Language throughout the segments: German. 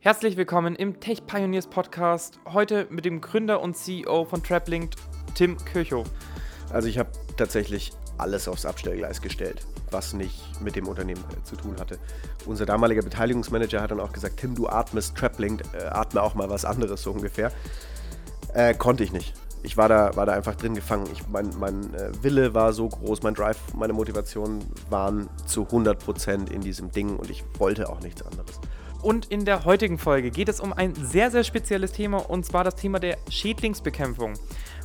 Herzlich willkommen im Tech Pioneers Podcast. Heute mit dem Gründer und CEO von TrapLink, Tim Kirchhoff. Also ich habe tatsächlich alles aufs Abstellgleis gestellt, was nicht mit dem Unternehmen äh, zu tun hatte. Unser damaliger Beteiligungsmanager hat dann auch gesagt, Tim, du atmest TrapLink, äh, atme auch mal was anderes so ungefähr. Äh, konnte ich nicht. Ich war da, war da einfach drin gefangen. Ich, mein mein äh, Wille war so groß, mein Drive, meine Motivation waren zu 100% in diesem Ding und ich wollte auch nichts anderes. Und in der heutigen Folge geht es um ein sehr, sehr spezielles Thema und zwar das Thema der Schädlingsbekämpfung.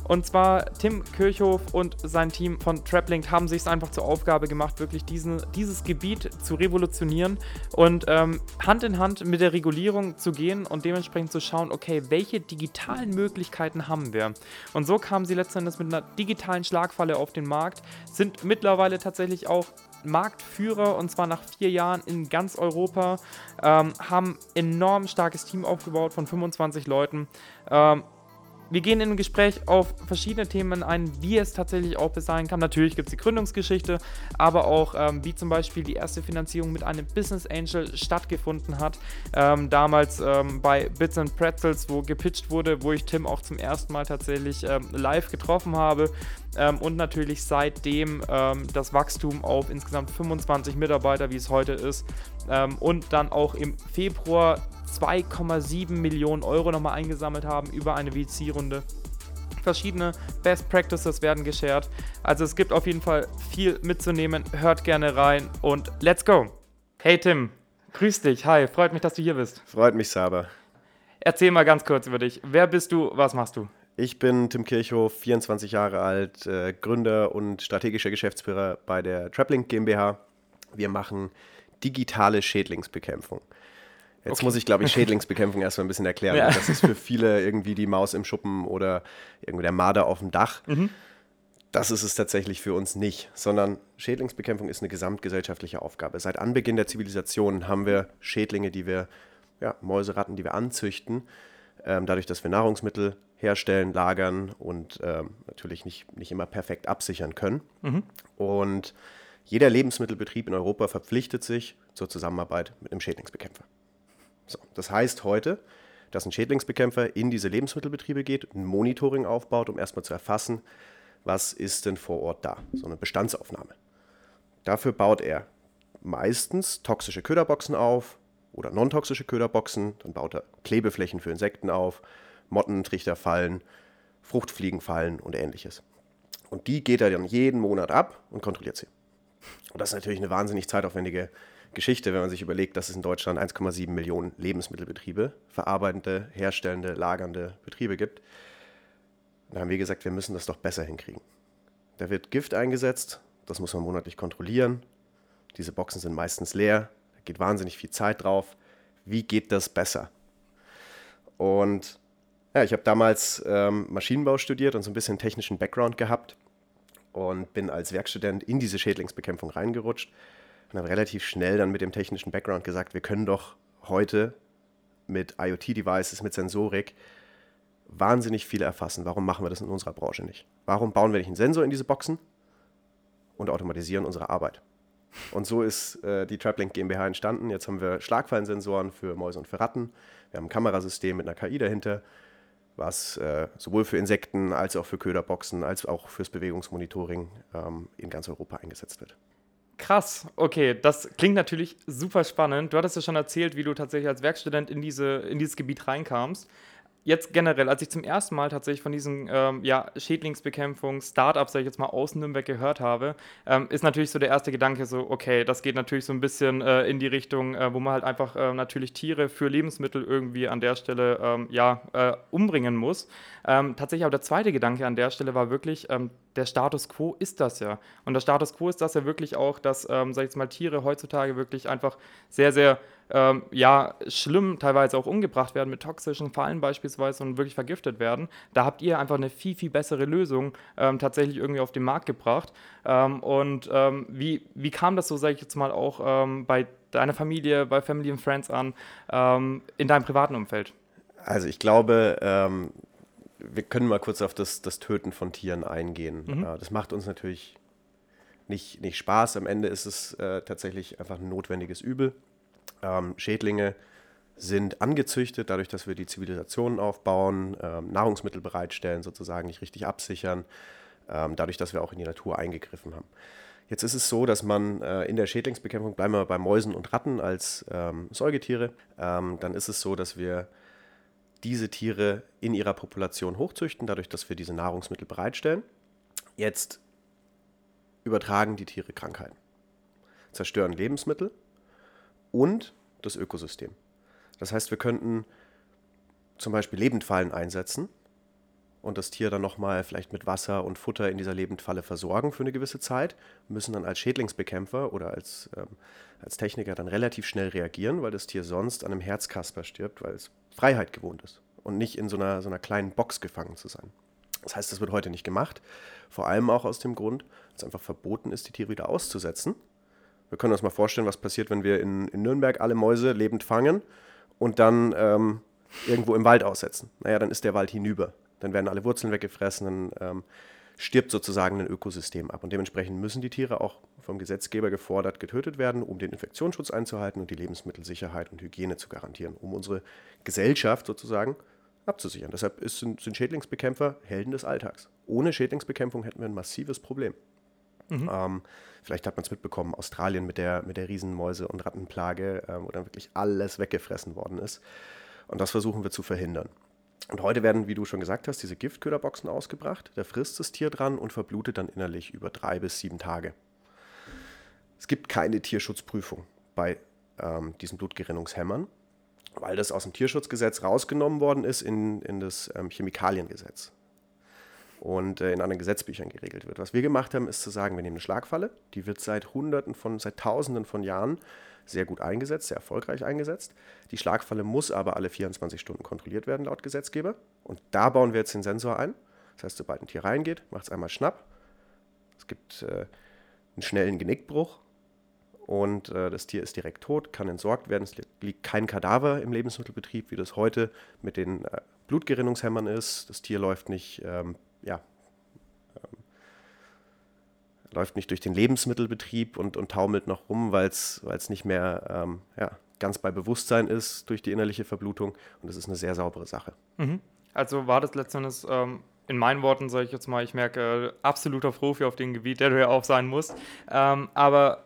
Und zwar Tim Kirchhoff und sein Team von TrapLink haben sich es einfach zur Aufgabe gemacht, wirklich diesen, dieses Gebiet zu revolutionieren und ähm, Hand in Hand mit der Regulierung zu gehen und dementsprechend zu schauen, okay, welche digitalen Möglichkeiten haben wir? Und so kamen sie letztendlich mit einer digitalen Schlagfalle auf den Markt, sind mittlerweile tatsächlich auch Marktführer und zwar nach vier Jahren in ganz Europa, ähm, haben enorm starkes Team aufgebaut von 25 Leuten. Ähm, wir gehen in ein Gespräch auf verschiedene Themen ein, wie es tatsächlich auch bis sein kann. Natürlich gibt es die Gründungsgeschichte, aber auch ähm, wie zum Beispiel die erste Finanzierung mit einem Business Angel stattgefunden hat. Ähm, damals ähm, bei Bits and Pretzels, wo gepitcht wurde, wo ich Tim auch zum ersten Mal tatsächlich ähm, live getroffen habe. Ähm, und natürlich seitdem ähm, das Wachstum auf insgesamt 25 Mitarbeiter, wie es heute ist. und dann auch im Februar 2,7 Millionen Euro nochmal eingesammelt haben über eine VC-Runde. Verschiedene Best Practices werden geshared. Also es gibt auf jeden Fall viel mitzunehmen. Hört gerne rein und let's go. Hey Tim, grüß dich. Hi, freut mich, dass du hier bist. Freut mich, Saber. Erzähl mal ganz kurz über dich. Wer bist du? Was machst du? Ich bin Tim Kirchhoff, 24 Jahre alt, äh, Gründer und strategischer Geschäftsführer bei der Traplink GmbH. Wir machen digitale Schädlingsbekämpfung. Jetzt okay. muss ich, glaube ich, Schädlingsbekämpfung erstmal ein bisschen erklären. Ja. Das ist für viele irgendwie die Maus im Schuppen oder irgendwie der Marder auf dem Dach. Mhm. Das ist es tatsächlich für uns nicht, sondern Schädlingsbekämpfung ist eine gesamtgesellschaftliche Aufgabe. Seit Anbeginn der Zivilisation haben wir Schädlinge, die wir, ja, Mäuse, Ratten, die wir anzüchten, ähm, dadurch, dass wir Nahrungsmittel herstellen, lagern und ähm, natürlich nicht, nicht immer perfekt absichern können. Mhm. Und jeder Lebensmittelbetrieb in Europa verpflichtet sich zur Zusammenarbeit mit einem Schädlingsbekämpfer. So, das heißt heute, dass ein Schädlingsbekämpfer in diese Lebensmittelbetriebe geht, ein Monitoring aufbaut, um erstmal zu erfassen, was ist denn vor Ort da, so eine Bestandsaufnahme. Dafür baut er meistens toxische Köderboxen auf oder non-toxische Köderboxen, dann baut er Klebeflächen für Insekten auf, Mottentrichterfallen, Fruchtfliegenfallen und ähnliches. Und die geht er dann jeden Monat ab und kontrolliert sie. Und das ist natürlich eine wahnsinnig zeitaufwendige Geschichte, wenn man sich überlegt, dass es in Deutschland 1,7 Millionen Lebensmittelbetriebe, verarbeitende, herstellende, lagernde Betriebe gibt. Da haben wir gesagt, wir müssen das doch besser hinkriegen. Da wird Gift eingesetzt, das muss man monatlich kontrollieren. Diese Boxen sind meistens leer, da geht wahnsinnig viel Zeit drauf. Wie geht das besser? Und ja, ich habe damals ähm, Maschinenbau studiert und so ein bisschen technischen Background gehabt und bin als Werkstudent in diese Schädlingsbekämpfung reingerutscht und habe relativ schnell dann mit dem technischen Background gesagt, wir können doch heute mit IoT-Devices, mit Sensorik wahnsinnig viel erfassen. Warum machen wir das in unserer Branche nicht? Warum bauen wir nicht einen Sensor in diese Boxen und automatisieren unsere Arbeit? Und so ist äh, die TrapLink GmbH entstanden. Jetzt haben wir Schlagfallensensoren für Mäuse und für Ratten. Wir haben ein Kamerasystem mit einer KI dahinter, was äh, sowohl für Insekten als auch für Köderboxen als auch fürs Bewegungsmonitoring ähm, in ganz Europa eingesetzt wird. Krass, okay, das klingt natürlich super spannend. Du hattest ja schon erzählt, wie du tatsächlich als Werkstudent in, diese, in dieses Gebiet reinkamst jetzt generell, als ich zum ersten Mal tatsächlich von diesen ähm, ja, Schädlingsbekämpfung, Startups, sag ich jetzt mal, aus Nürnberg gehört habe, ähm, ist natürlich so der erste Gedanke so, okay, das geht natürlich so ein bisschen äh, in die Richtung, äh, wo man halt einfach äh, natürlich Tiere für Lebensmittel irgendwie an der Stelle ähm, ja, äh, umbringen muss. Ähm, tatsächlich aber der zweite Gedanke an der Stelle war wirklich, ähm, der Status quo ist das ja. Und der Status quo ist das ja wirklich auch, dass, ähm, sag ich jetzt mal, Tiere heutzutage wirklich einfach sehr, sehr ähm, ja, schlimm teilweise auch umgebracht werden mit toxischen Fallen beispielsweise und wirklich vergiftet werden. Da habt ihr einfach eine viel, viel bessere Lösung ähm, tatsächlich irgendwie auf den Markt gebracht. Ähm, und ähm, wie, wie kam das so, sage ich jetzt mal, auch ähm, bei deiner Familie, bei Family and Friends an, ähm, in deinem privaten Umfeld? Also ich glaube, wir können mal kurz auf das, das Töten von Tieren eingehen. Mhm. Das macht uns natürlich nicht, nicht Spaß. Am Ende ist es äh, tatsächlich einfach ein notwendiges Übel ähm, Schädlinge sind angezüchtet, dadurch, dass wir die Zivilisationen aufbauen, ähm, Nahrungsmittel bereitstellen, sozusagen nicht richtig absichern, ähm, dadurch, dass wir auch in die Natur eingegriffen haben. Jetzt ist es so, dass man äh, in der Schädlingsbekämpfung, bleiben wir bei Mäusen und Ratten als ähm, Säugetiere, ähm, dann ist es so, dass wir diese Tiere in ihrer Population hochzüchten, dadurch, dass wir diese Nahrungsmittel bereitstellen. Jetzt übertragen die Tiere Krankheiten, zerstören Lebensmittel und das Ökosystem. Das heißt, wir könnten zum Beispiel Lebendfallen einsetzen und das Tier dann nochmal vielleicht mit Wasser und Futter in dieser Lebendfalle versorgen für eine gewisse Zeit, müssen dann als Schädlingsbekämpfer oder als, ähm, als Techniker dann relativ schnell reagieren, weil das Tier sonst an einem Herzkasper stirbt, weil es Freiheit gewohnt ist und nicht in so einer, so einer kleinen Box gefangen zu sein. Das heißt, das wird heute nicht gemacht, vor allem auch aus dem Grund, dass es einfach verboten ist, die Tiere wieder auszusetzen. Wir können uns mal vorstellen, was passiert, wenn wir in, in Nürnberg alle Mäuse lebend fangen und dann ähm, irgendwo im Wald aussetzen. Naja, dann ist der Wald hinüber. Dann werden alle Wurzeln weggefressen, dann ähm, stirbt sozusagen ein Ökosystem ab. Und dementsprechend müssen die Tiere auch vom Gesetzgeber gefordert getötet werden, um den Infektionsschutz einzuhalten und die Lebensmittelsicherheit und Hygiene zu garantieren, um unsere Gesellschaft sozusagen abzusichern. Deshalb ist, sind, sind Schädlingsbekämpfer Helden des Alltags. Ohne Schädlingsbekämpfung hätten wir ein massives Problem. Mhm. Ähm, vielleicht hat man es mitbekommen, Australien mit der, mit der Riesenmäuse- und Rattenplage, äh, wo dann wirklich alles weggefressen worden ist. Und das versuchen wir zu verhindern. Und heute werden, wie du schon gesagt hast, diese Giftköderboxen ausgebracht. Da frisst das Tier dran und verblutet dann innerlich über drei bis sieben Tage. Es gibt keine Tierschutzprüfung bei ähm, diesen Blutgerinnungshämmern, weil das aus dem Tierschutzgesetz rausgenommen worden ist in, in das ähm, Chemikaliengesetz und äh, in anderen Gesetzbüchern geregelt wird. Was wir gemacht haben, ist zu sagen, wir nehmen eine Schlagfalle, die wird seit Hunderten von, seit Tausenden von Jahren sehr gut eingesetzt, sehr erfolgreich eingesetzt. Die Schlagfalle muss aber alle 24 Stunden kontrolliert werden laut Gesetzgeber. Und da bauen wir jetzt den Sensor ein. Das heißt, sobald ein Tier reingeht, macht es einmal Schnapp. Es gibt äh, einen schnellen Genickbruch und äh, das Tier ist direkt tot, kann entsorgt werden. Es liegt kein Kadaver im Lebensmittelbetrieb, wie das heute mit den äh, Blutgerinnungshämmern ist. Das Tier läuft nicht ähm, ja, ähm, läuft nicht durch den Lebensmittelbetrieb und, und taumelt noch rum, weil es nicht mehr ähm, ja, ganz bei Bewusstsein ist durch die innerliche Verblutung. Und das ist eine sehr saubere Sache. Mhm. Also war das letztendlich ähm, in meinen Worten, sage ich jetzt mal, ich merke, absoluter Profi auf dem Gebiet, der du ja auch sein musst. Ähm, aber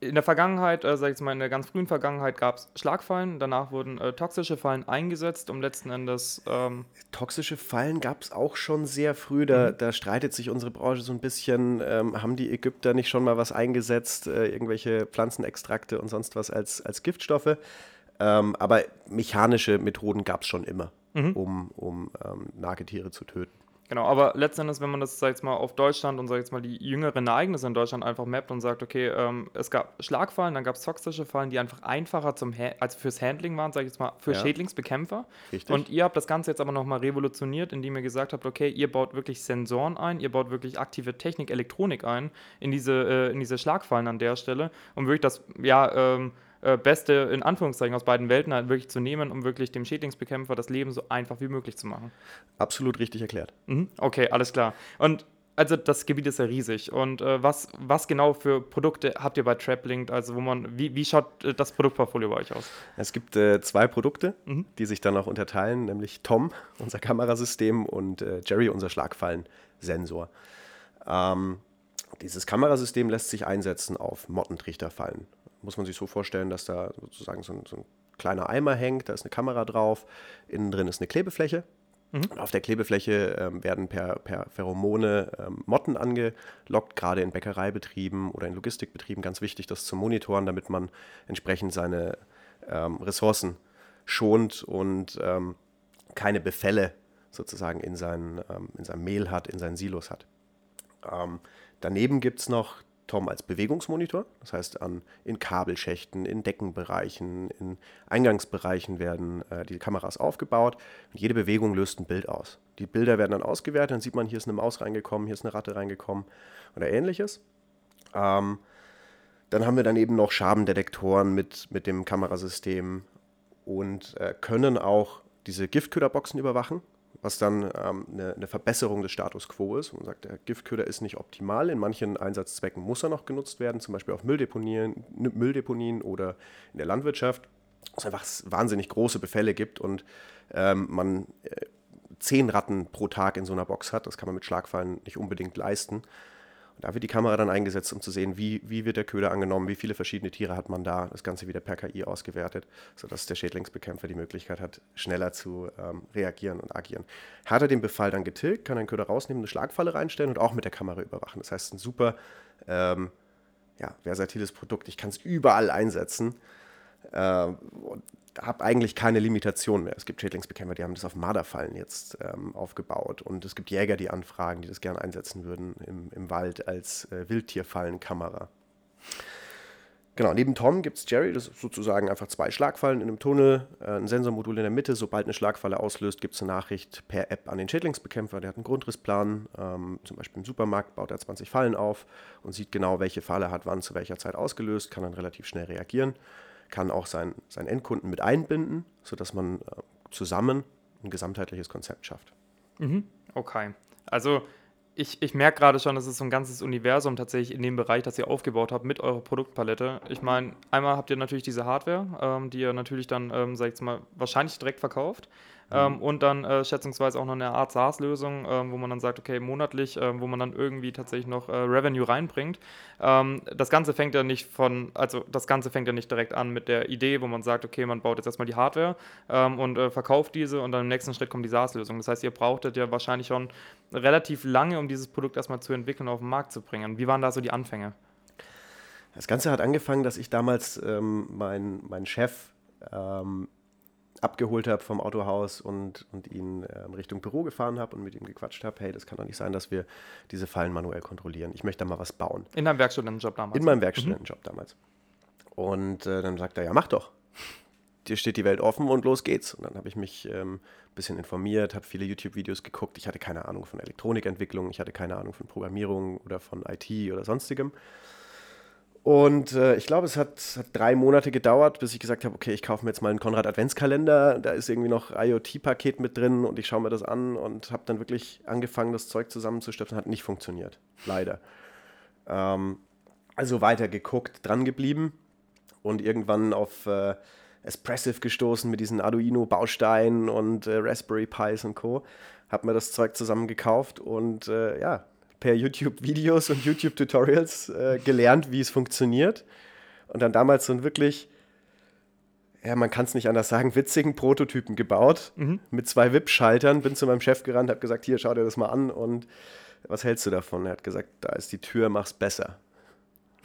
in der Vergangenheit, äh, sag ich jetzt mal, in der ganz frühen Vergangenheit gab es Schlagfallen, danach wurden äh, toxische Fallen eingesetzt, um letzten Endes. Ähm toxische Fallen gab es auch schon sehr früh, da, mhm. da, streitet sich unsere Branche so ein bisschen. Ähm, haben die Ägypter nicht schon mal was eingesetzt, äh, irgendwelche Pflanzenextrakte und sonst was als, als Giftstoffe? Ähm, aber mechanische Methoden gab es schon immer, mhm. um, um ähm, Nagetiere zu töten. Genau, aber letztendlich, wenn man das, sag ich mal, auf Deutschland und, sag ich jetzt mal, die jüngeren Ereignisse in Deutschland einfach mappt und sagt, okay, ähm, es gab Schlagfallen, dann gab es toxische Fallen, die einfach einfacher zum ha als fürs Handling waren, sag ich jetzt mal, für ja. Schädlingsbekämpfer. Richtig. Und ihr habt das Ganze jetzt aber nochmal revolutioniert, indem ihr gesagt habt, okay, ihr baut wirklich Sensoren ein, ihr baut wirklich aktive Technik, Elektronik ein in diese, äh, in diese Schlagfallen an der Stelle, um wirklich das, ja, ähm, äh, Beste in Anführungszeichen aus beiden Welten halt wirklich zu nehmen, um wirklich dem Schädlingsbekämpfer das Leben so einfach wie möglich zu machen. Absolut richtig erklärt. Mhm. Okay, alles klar. Und also das Gebiet ist ja riesig. Und äh, was, was genau für Produkte habt ihr bei TrapLink? Also wo man, wie, wie schaut äh, das Produktportfolio bei euch aus? Es gibt äh, zwei Produkte, mhm. die sich dann auch unterteilen, nämlich Tom, unser Kamerasystem, und äh, Jerry, unser Schlagfallensensor. Ähm, dieses Kamerasystem lässt sich einsetzen auf Mottentrichterfallen muss man sich so vorstellen, dass da sozusagen so ein, so ein kleiner Eimer hängt, da ist eine Kamera drauf, innen drin ist eine Klebefläche. Mhm. Auf der Klebefläche ähm, werden per, per Pheromone ähm, Motten angelockt, gerade in Bäckereibetrieben oder in Logistikbetrieben. Ganz wichtig, das zu monitoren, damit man entsprechend seine ähm, Ressourcen schont und ähm, keine Befälle sozusagen in, sein, ähm, in seinem Mehl hat, in seinen Silos hat. Ähm, daneben gibt es noch Tom als Bewegungsmonitor. Das heißt, an, in Kabelschächten, in Deckenbereichen, in Eingangsbereichen werden äh, die Kameras aufgebaut und jede Bewegung löst ein Bild aus. Die Bilder werden dann ausgewertet, dann sieht man, hier ist eine Maus reingekommen, hier ist eine Ratte reingekommen oder ähnliches. Ähm, dann haben wir dann eben noch Schabendetektoren mit, mit dem Kamerasystem und äh, können auch diese Giftköderboxen überwachen was dann ähm, eine, eine, Verbesserung des Status quo ist. Man sagt, der Giftköder ist nicht optimal. In manchen Einsatzzwecken muss er noch genutzt werden, zum Beispiel auf Mülldeponien, Mülldeponien oder in der Landwirtschaft. es einfach wahnsinnig große Befälle gibt und ähm, man äh, zehn Ratten pro Tag in so einer Box hat. Das kann man mit Schlagfallen nicht unbedingt leisten. Da wird die Kamera dann eingesetzt, um zu sehen, wie, wie wird der Köder angenommen, wie viele verschiedene Tiere hat man da. Das Ganze wieder per KI ausgewertet, sodass der Schädlingsbekämpfer die Möglichkeit hat, schneller zu ähm, reagieren und agieren. Hat er den Befall dann getilgt, kann er den Köder rausnehmen, eine Schlagfalle reinstellen und auch mit der Kamera überwachen. Das heißt, ein super ähm, ja, versatiles Produkt. Ich kann es überall einsetzen. Äh, habe eigentlich keine Limitation mehr. Es gibt Schädlingsbekämpfer, die haben das auf Marderfallen jetzt ähm, aufgebaut. Und es gibt Jäger, die anfragen, die das gerne einsetzen würden im, im Wald als äh, Wildtierfallenkamera. Genau, neben Tom gibt es Jerry, das ist sozusagen einfach zwei Schlagfallen in einem Tunnel, äh, ein Sensormodul in der Mitte. Sobald eine Schlagfalle auslöst, gibt es eine Nachricht per App an den Schädlingsbekämpfer. Der hat einen Grundrissplan, ähm, zum Beispiel im Supermarkt baut er 20 Fallen auf und sieht genau, welche Falle hat wann zu welcher Zeit ausgelöst, kann dann relativ schnell reagieren kann auch sein, seinen Endkunden mit einbinden, sodass man äh, zusammen ein gesamtheitliches Konzept schafft. Mhm. Okay. Also ich, ich merke gerade schon, das ist so ein ganzes Universum tatsächlich in dem Bereich, das ihr aufgebaut habt mit eurer Produktpalette. Ich meine, einmal habt ihr natürlich diese Hardware, ähm, die ihr natürlich dann, ähm, sag ich mal, wahrscheinlich direkt verkauft. Ähm, mhm. und dann äh, schätzungsweise auch noch eine Art SaaS-Lösung, ähm, wo man dann sagt, okay, monatlich, äh, wo man dann irgendwie tatsächlich noch äh, Revenue reinbringt. Ähm, das Ganze fängt ja nicht von, also das Ganze fängt ja nicht direkt an mit der Idee, wo man sagt, okay, man baut jetzt erstmal die Hardware ähm, und äh, verkauft diese und dann im nächsten Schritt kommt die SaaS-Lösung. Das heißt, ihr brauchtet ja wahrscheinlich schon relativ lange, um dieses Produkt erstmal zu entwickeln und auf den Markt zu bringen. Wie waren da so die Anfänge? Das Ganze hat angefangen, dass ich damals ähm, meinen mein Chef ähm, abgeholt habe vom Autohaus und, und ihn äh, Richtung Büro gefahren habe und mit ihm gequatscht habe, hey, das kann doch nicht sein, dass wir diese Fallen manuell kontrollieren. Ich möchte da mal was bauen. In deinem Werkstudentenjob damals? In meinem Werkstudentenjob mhm. damals. Und äh, dann sagt er, ja, mach doch. Dir steht die Welt offen und los geht's. Und dann habe ich mich ein ähm, bisschen informiert, habe viele YouTube-Videos geguckt. Ich hatte keine Ahnung von Elektronikentwicklung, ich hatte keine Ahnung von Programmierung oder von IT oder sonstigem. Und äh, ich glaube, es hat, hat, drei Monate gedauert, bis ich gesagt habe, okay, ich kaufe mir jetzt mal einen Konrad Adventskalender. Da ist irgendwie noch IoT-Paket mit drin und ich schaue mir das an und habe dann wirklich angefangen, das Zeug zusammenzustöpseln. Hat nicht funktioniert, leider. Ähm, also weiter geguckt, dran geblieben und irgendwann auf äh, Espressive gestoßen mit diesen Arduino-Bausteinen und äh, Raspberry Pis und Co. Habe mir das Zeug zusammen gekauft und äh, ja, per YouTube-Videos und YouTube-Tutorials äh, gelernt, wie es funktioniert. Und dann damals so ein wirklich, ja, man kann es nicht anders sagen, witzigen Prototypen gebaut mhm. mit zwei WIP-Schaltern. Bin zu meinem Chef gerannt, habe gesagt, hier, schau dir das mal an und was hältst du davon? Er hat gesagt, da ist die Tür, mach's besser.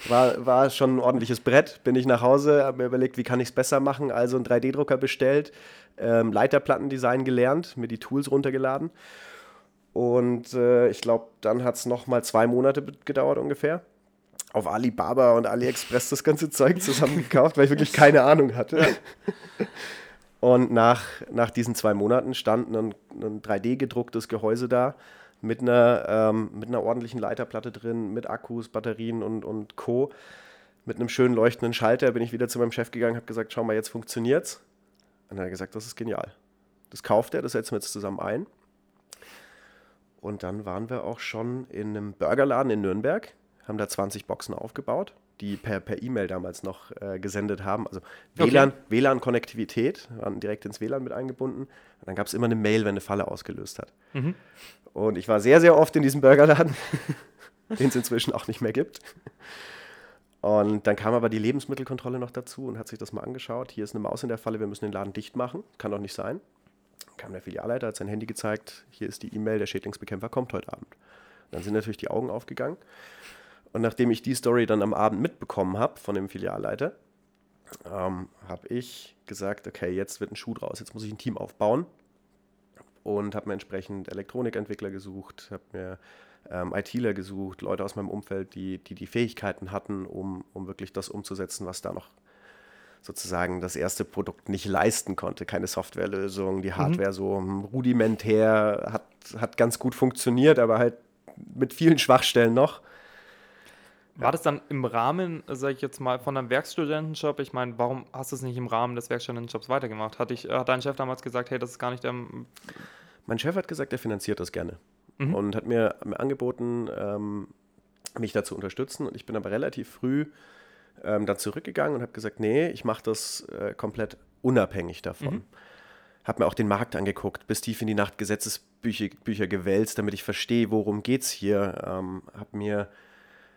War, war schon ein ordentliches Brett. Bin ich nach Hause, habe mir überlegt, wie kann ich es besser machen. Also einen 3D-Drucker bestellt, ähm, Leiterplattendesign gelernt, mir die Tools runtergeladen und äh, ich glaube, dann hat es nochmal zwei Monate gedauert ungefähr. Auf Alibaba und AliExpress das ganze Zeug zusammengekauft, weil ich wirklich keine Ahnung hatte. Und nach, nach diesen zwei Monaten stand ein, ein 3D-gedrucktes Gehäuse da mit einer, ähm, mit einer ordentlichen Leiterplatte drin, mit Akkus, Batterien und, und Co. Mit einem schönen leuchtenden Schalter bin ich wieder zu meinem Chef gegangen, habe gesagt, schau mal, jetzt funktioniert's. Und er hat gesagt, das ist genial. Das kauft er, das setzen wir jetzt zusammen ein. Und dann waren wir auch schon in einem Burgerladen in Nürnberg, haben da 20 Boxen aufgebaut, die per, per E-Mail damals noch äh, gesendet haben. Also WLAN, okay. WLAN-Konnektivität, waren direkt ins WLAN mit eingebunden. Und dann gab es immer eine Mail, wenn eine Falle ausgelöst hat. Mhm. Und ich war sehr, sehr oft in diesem Burgerladen, den es inzwischen auch nicht mehr gibt. Und dann kam aber die Lebensmittelkontrolle noch dazu und hat sich das mal angeschaut. Hier ist eine Maus in der Falle, wir müssen den Laden dicht machen. Kann doch nicht sein kam der Filialleiter, hat sein Handy gezeigt, hier ist die E-Mail, der Schädlingsbekämpfer kommt heute Abend. Und dann sind natürlich die Augen aufgegangen. Und nachdem ich die Story dann am Abend mitbekommen habe von dem Filialleiter, ähm, habe ich gesagt, okay, jetzt wird ein Schuh draus, jetzt muss ich ein Team aufbauen. Und habe mir entsprechend Elektronikentwickler gesucht, habe mir ähm, ITler gesucht, Leute aus meinem Umfeld, die die, die Fähigkeiten hatten, um, um wirklich das umzusetzen, was da noch sozusagen das erste Produkt nicht leisten konnte. Keine Softwarelösung, die Hardware mhm. so rudimentär, hat, hat ganz gut funktioniert, aber halt mit vielen Schwachstellen noch. War das dann im Rahmen, sage ich jetzt mal, von einem Werkstudentenjob? Ich meine, warum hast du es nicht im Rahmen des Werkstudentenjobs weitergemacht? Hat, ich, hat dein Chef damals gesagt, hey, das ist gar nicht der. Mein Chef hat gesagt, er finanziert das gerne. Mhm. Und hat mir, mir angeboten, ähm, mich da zu unterstützen. Und ich bin aber relativ früh ähm, dann zurückgegangen und habe gesagt, nee, ich mache das äh, komplett unabhängig davon. Mhm. Habe mir auch den Markt angeguckt, bis tief in die Nacht Gesetzesbücher Bücher gewälzt, damit ich verstehe, worum es hier. Ähm, habe mir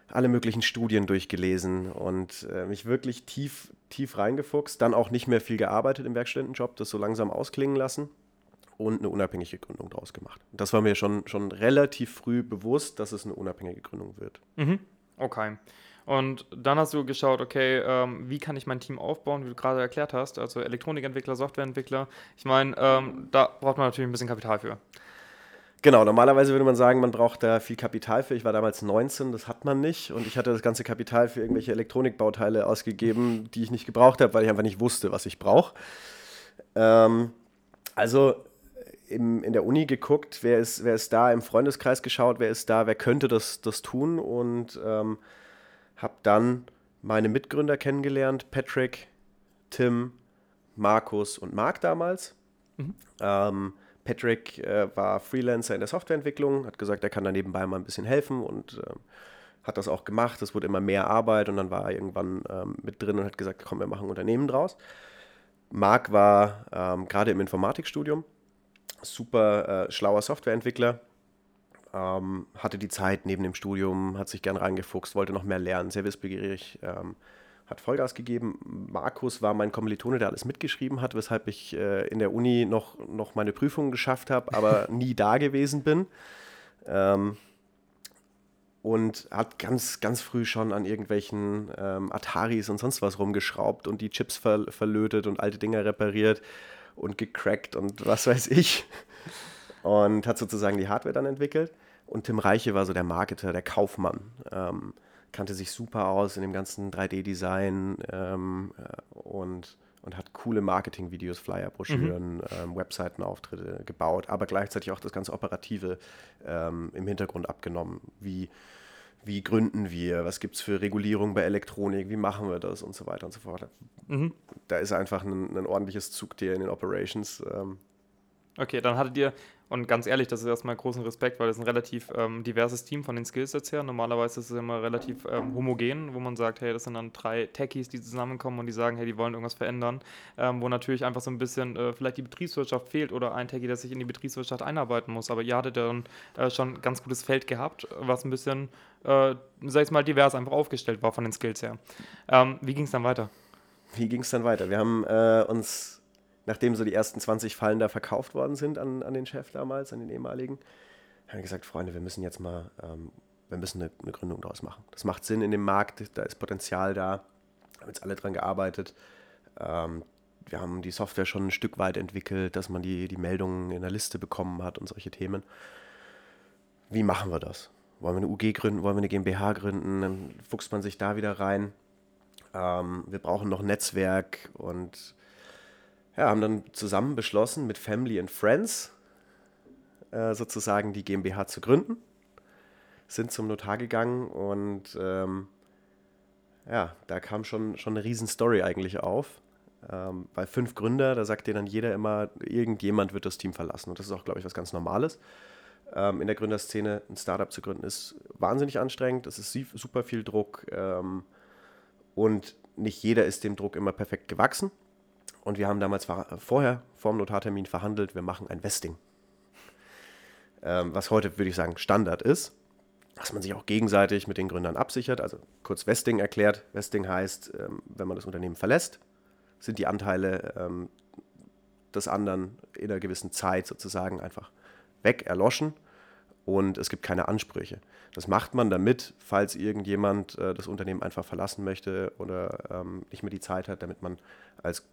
alle möglichen Studien durchgelesen und äh, mich wirklich tief, tief reingefuchst. Dann auch nicht mehr viel gearbeitet im Werkstudentenjob, das so langsam ausklingen lassen und eine unabhängige Gründung daraus gemacht. Das war mir schon, schon relativ früh bewusst, dass es eine unabhängige Gründung wird. Mhm. Okay. Und dann hast du geschaut, okay, ähm, wie kann ich mein Team aufbauen, wie du gerade erklärt hast, also Elektronikentwickler, Softwareentwickler. Ich meine, ähm, da braucht man natürlich ein bisschen Kapital für. Genau, normalerweise würde man sagen, man braucht da viel Kapital für. Ich war damals 19, das hat man nicht. Und ich hatte das ganze Kapital für irgendwelche Elektronikbauteile ausgegeben, die ich nicht gebraucht habe, weil ich einfach nicht wusste, was ich brauche. Ähm, also im, in der Uni geguckt, wer ist, wer ist da, im Freundeskreis geschaut, wer ist da, wer könnte das, das tun und ähm, habe dann meine Mitgründer kennengelernt, Patrick, Tim, Markus und Marc damals. Mhm. Ähm, Patrick äh, war Freelancer in der Softwareentwicklung, hat gesagt, er kann da nebenbei mal ein bisschen helfen und äh, hat das auch gemacht. Es wurde immer mehr Arbeit und dann war er irgendwann ähm, mit drin und hat gesagt, komm, wir machen ein Unternehmen draus. Marc war ähm, gerade im Informatikstudium, super äh, schlauer Softwareentwickler, ähm, hatte die Zeit neben dem Studium, hat sich gern reingefuchst, wollte noch mehr lernen, sehr wissbegierig, ähm, hat Vollgas gegeben. Markus war mein Kommilitone, der alles mitgeschrieben hat, weshalb ich äh, in der Uni noch, noch meine Prüfungen geschafft habe, aber nie da gewesen bin. Ähm, und hat ganz, ganz früh schon an irgendwelchen ähm, Ataris und sonst was rumgeschraubt und die Chips ver verlötet und alte Dinger repariert und gecrackt und was weiß ich. Und hat sozusagen die Hardware dann entwickelt. Und Tim Reiche war so der Marketer, der Kaufmann. Ähm, kannte sich super aus in dem ganzen 3D-Design ähm, äh, und, und hat coole Marketing-Videos, Flyer, Broschüren, mhm. ähm, Webseitenauftritte gebaut, aber gleichzeitig auch das ganze Operative ähm, im Hintergrund abgenommen. Wie, wie gründen wir, was gibt es für Regulierung bei Elektronik, wie machen wir das und so weiter und so fort. Mhm. Da ist einfach ein, ein ordentliches Zugtier in den Operations. Ähm. Okay, dann hattet ihr und ganz ehrlich, das ist erstmal großen Respekt, weil das ist ein relativ ähm, diverses Team von den Skillsets her. Normalerweise ist es immer relativ ähm, homogen, wo man sagt, hey, das sind dann drei Techies, die zusammenkommen und die sagen, hey, die wollen irgendwas verändern. Ähm, wo natürlich einfach so ein bisschen äh, vielleicht die Betriebswirtschaft fehlt oder ein Techie, der sich in die Betriebswirtschaft einarbeiten muss. Aber ihr hattet dann äh, schon ein ganz gutes Feld gehabt, was ein bisschen, äh, sag ich mal, divers einfach aufgestellt war von den Skills her. Ähm, wie ging es dann weiter? Wie ging es dann weiter? Wir haben äh, uns nachdem so die ersten 20 Fallen da verkauft worden sind an, an den Chef damals, an den ehemaligen, haben wir gesagt, Freunde, wir müssen jetzt mal, ähm, wir müssen eine, eine, Gründung daraus machen. Das macht Sinn in dem Markt, da ist Potenzial da, haben jetzt alle dran gearbeitet. Ähm, wir haben die Software schon ein Stück weit entwickelt, dass man die, die Meldungen in der Liste bekommen hat und solche Themen. Wie machen wir das? Wollen wir eine UG gründen? Wollen wir eine GmbH gründen? Dann fuchst man sich da wieder rein. Ähm, wir brauchen noch Netzwerk und ja, haben dann zusammen beschlossen, mit Family and Friends äh, sozusagen die GmbH zu gründen. Sind zum Notar gegangen und ähm, ja, da kam schon, schon eine Riesenstory eigentlich auf. Ähm, bei fünf Gründer, da sagt dir dann jeder immer, irgendjemand wird das Team verlassen. Und das ist auch, glaube ich, was ganz Normales. Ähm, in der Gründerszene ein Startup zu gründen ist wahnsinnig anstrengend. Es ist super viel Druck. Ähm, und nicht jeder ist dem Druck immer perfekt gewachsen. Und wir haben damals vorher, vor dem Notartermin, verhandelt, wir machen ein Vesting. Ähm, was heute, würde ich sagen, Standard ist. Dass man sich auch gegenseitig mit den Gründern absichert. Also kurz Vesting erklärt. Vesting heißt, ähm, wenn man das Unternehmen verlässt, sind die Anteile ähm, des anderen in einer gewissen Zeit sozusagen einfach weg, erloschen und es gibt keine Ansprüche. Das macht man damit, falls irgendjemand äh, das Unternehmen einfach verlassen möchte oder ähm, nicht mehr die Zeit hat, damit man als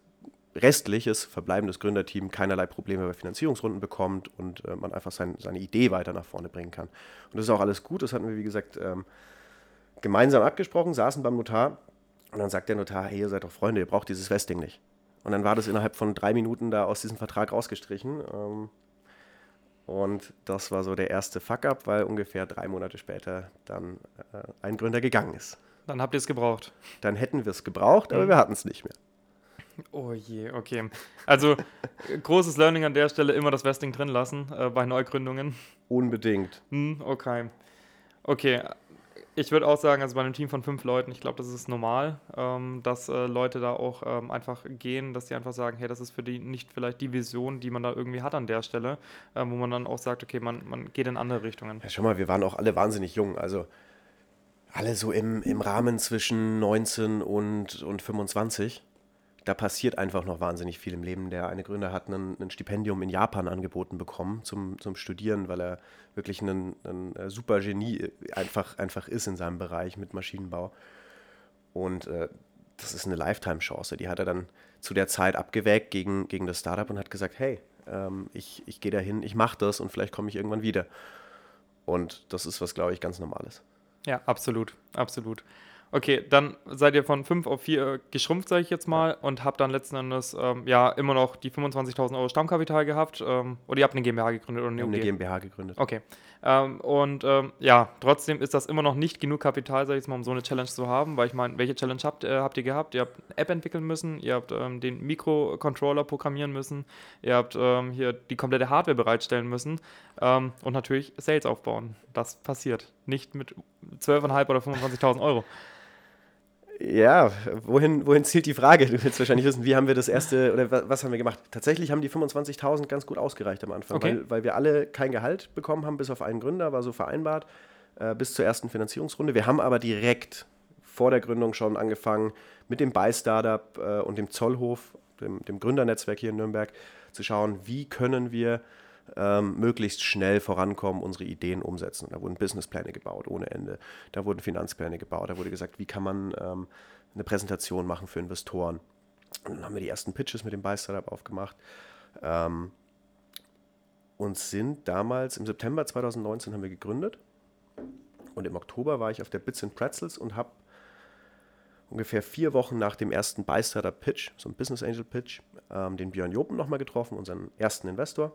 restliches, verbleibendes Gründerteam keinerlei Probleme bei Finanzierungsrunden bekommt und äh, man einfach sein, seine Idee weiter nach vorne bringen kann. Und das ist auch alles gut, das hatten wir, wie gesagt, ähm, gemeinsam abgesprochen, saßen beim Notar und dann sagt der Notar, hey, ihr seid doch Freunde, ihr braucht dieses Vesting nicht. Und dann war das innerhalb von drei Minuten da aus diesem Vertrag rausgestrichen. Ähm, und das war so der erste Fuck-up, weil ungefähr drei Monate später dann äh, ein Gründer gegangen ist. Dann habt ihr es gebraucht. Dann hätten wir es gebraucht, aber mhm. wir hatten es nicht mehr. Oh je, okay. Also großes Learning an der Stelle, immer das Vesting drin lassen äh, bei Neugründungen. Unbedingt. Hm, okay. Okay. Ich würde auch sagen, also bei einem Team von fünf Leuten, ich glaube, das ist normal, ähm, dass äh, Leute da auch ähm, einfach gehen, dass die einfach sagen, hey, das ist für die nicht vielleicht die Vision, die man da irgendwie hat an der Stelle, äh, wo man dann auch sagt, okay, man, man geht in andere Richtungen. Ja, schau mal, wir waren auch alle wahnsinnig jung, also alle so im, im Rahmen zwischen 19 und, und 25 da passiert einfach noch wahnsinnig viel im Leben. Der eine Gründer hat ein, Stipendium in Japan angeboten bekommen zum, zum Studieren, weil er wirklich ein, ein äh, super Genie äh, einfach, einfach ist in seinem Bereich mit Maschinenbau. Und äh, das ist eine Lifetime-Chance. Die hat er dann zu der Zeit abgewägt gegen, gegen das Startup und hat gesagt, hey, ähm, ich, ich gehe dahin, ich mache das und vielleicht komme ich irgendwann wieder. Und das ist was, glaube ich, ganz Normales. Ja, absolut, absolut. Okay, dann seid ihr von 5 auf 4 geschrumpft, sage ich jetzt mal, und habt dann letzten Endes ähm, ja immer noch die 25.000 Euro Stammkapital gehabt. Ähm, oder ihr habt eine GmbH gegründet oder eine, eine GmbH gegründet. Okay. Ähm, und ähm, ja, trotzdem ist das immer noch nicht genug Kapital, sage ich jetzt mal, um so eine Challenge zu haben, weil ich meine, welche Challenge habt, äh, habt ihr gehabt? Ihr habt eine App entwickeln müssen, ihr habt ähm, den Mikrocontroller programmieren müssen, ihr habt ähm, hier die komplette Hardware bereitstellen müssen und natürlich Sales aufbauen. Das passiert nicht mit 12.500 oder 25.000 Euro. Ja, wohin, wohin zielt die Frage? Du willst wahrscheinlich wissen, wie haben wir das erste oder was, haben wir gemacht? Tatsächlich haben die 25.000 ganz gut ausgereicht am Anfang, okay. weil, weil wir alle kein Gehalt bekommen haben, bis auf einen Gründer, war so vereinbart, äh, bis zur ersten Finanzierungsrunde. Wir haben aber direkt vor der Gründung schon angefangen, mit dem Buy-Startup äh, und dem Zollhof, dem, dem Gründernetzwerk hier in Nürnberg, zu schauen, wie können wir ähm, möglichst schnell vorankommen, unsere Ideen umsetzen. Da wurden Businesspläne gebaut ohne Ende. Da wurden Finanzpläne gebaut. Da wurde gesagt, wie kann man ähm, eine Präsentation machen für Investoren. Und dann haben wir die ersten Pitches mit dem Buy Startup aufgemacht. Ähm, und sind damals im September 2019 haben wir gegründet. Und im Oktober war ich auf der Bits and Pretzels und habe ungefähr vier Wochen nach dem ersten Buy Startup Pitch, so ein Business Angel Pitch, ähm, den Björn Jopen nochmal getroffen, unseren ersten Investor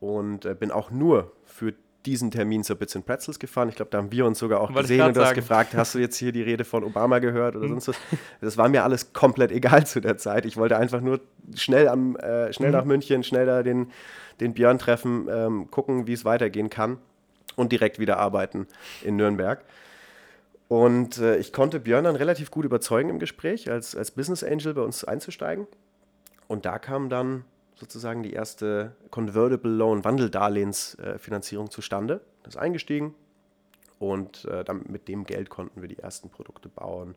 und äh, bin auch nur für diesen Termin zur Bits and Pretzels gefahren. Ich glaube, da haben wir uns sogar auch Wollte gesehen und du hast gefragt, hast du jetzt hier die Rede von Obama gehört oder mhm. sonst was? Das war mir alles komplett egal zu der Zeit. Ich wollte einfach nur schnell, am, äh, schnell mhm. nach München, schnell da den, den Björn treffen, ähm, gucken, wie es weitergehen kann und direkt wieder arbeiten in Nürnberg. Und äh, ich konnte Björn dann relativ gut überzeugen im Gespräch, als, als Business Angel bei uns einzusteigen. Und da kam dann sozusagen die erste Convertible Loan Wandeldarlehensfinanzierung zustande. Das ist eingestiegen und äh, dann mit dem Geld konnten wir die ersten Produkte bauen,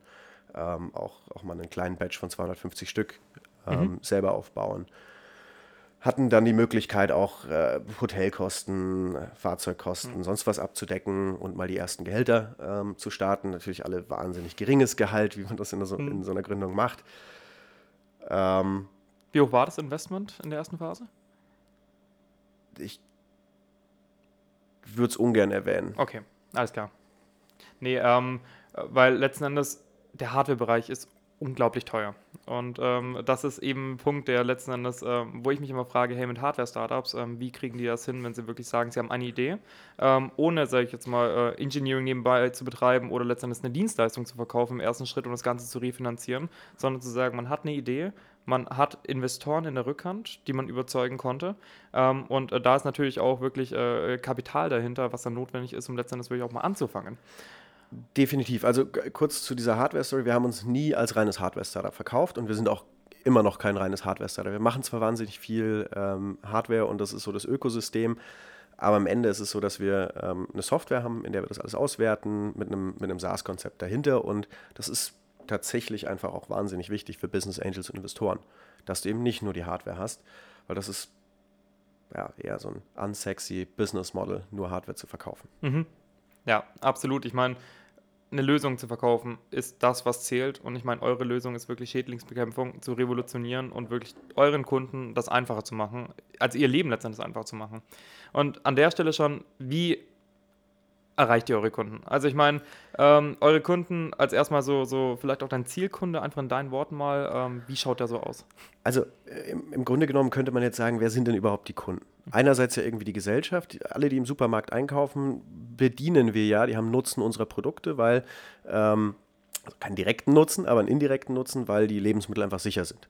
ähm, auch, auch mal einen kleinen Batch von 250 Stück ähm, mhm. selber aufbauen. Hatten dann die Möglichkeit auch äh, Hotelkosten, Fahrzeugkosten, mhm. sonst was abzudecken und mal die ersten Gehälter ähm, zu starten. Natürlich alle wahnsinnig geringes Gehalt, wie man das in so, mhm. in so einer Gründung macht. Ähm, wie hoch war das Investment in der ersten Phase? Ich würde es ungern erwähnen. Okay, alles klar. Nee, ähm, weil letzten Endes der Hardware-Bereich ist unglaublich teuer. Und ähm, das ist eben ein Punkt, der letzten Endes, ähm, wo ich mich immer frage, hey, mit Hardware-Startups, ähm, wie kriegen die das hin, wenn sie wirklich sagen, sie haben eine Idee, ähm, ohne, sage ich jetzt mal, äh, Engineering nebenbei zu betreiben oder letzten Endes eine Dienstleistung zu verkaufen im ersten Schritt und das Ganze zu refinanzieren, sondern zu sagen, man hat eine Idee, man hat Investoren in der Rückhand, die man überzeugen konnte. Ähm, und äh, da ist natürlich auch wirklich äh, Kapital dahinter, was dann notwendig ist, um letztendlich wirklich auch mal anzufangen. Definitiv. Also kurz zu dieser Hardware-Story. Wir haben uns nie als reines Hardware-Startup verkauft und wir sind auch immer noch kein reines Hardware-Startup. Wir machen zwar wahnsinnig viel ähm, Hardware und das ist so das Ökosystem, aber am Ende ist es so, dass wir ähm, eine Software haben, in der wir das alles auswerten, mit einem, mit einem SaaS-Konzept dahinter und das ist tatsächlich einfach auch wahnsinnig wichtig für Business Angels und Investoren, dass du eben nicht nur die Hardware hast, weil das ist ja eher so ein unsexy Business Model, nur Hardware zu verkaufen. Mhm. Ja, absolut. Ich meine, eine Lösung zu verkaufen ist das, was zählt. Und ich meine, eure Lösung ist wirklich Schädlingsbekämpfung zu revolutionieren und wirklich euren Kunden das einfacher zu machen, also ihr Leben letztendlich einfacher zu machen. Und an der Stelle schon, wie erreicht ihr eure Kunden? Also ich meine, ähm, eure Kunden als erstmal so, so vielleicht auch dein Zielkunde, einfach in deinen Worten mal, ähm, wie schaut der so aus? Also äh, im, im, Grunde genommen könnte man jetzt sagen, wer sind denn überhaupt die Kunden? Einerseits ja irgendwie die Gesellschaft, alle, die im Supermarkt einkaufen, bedienen wir ja, die haben Nutzen unserer Produkte, weil, ähm, also keinen direkten Nutzen, aber einen indirekten Nutzen, weil die Lebensmittel einfach sicher sind.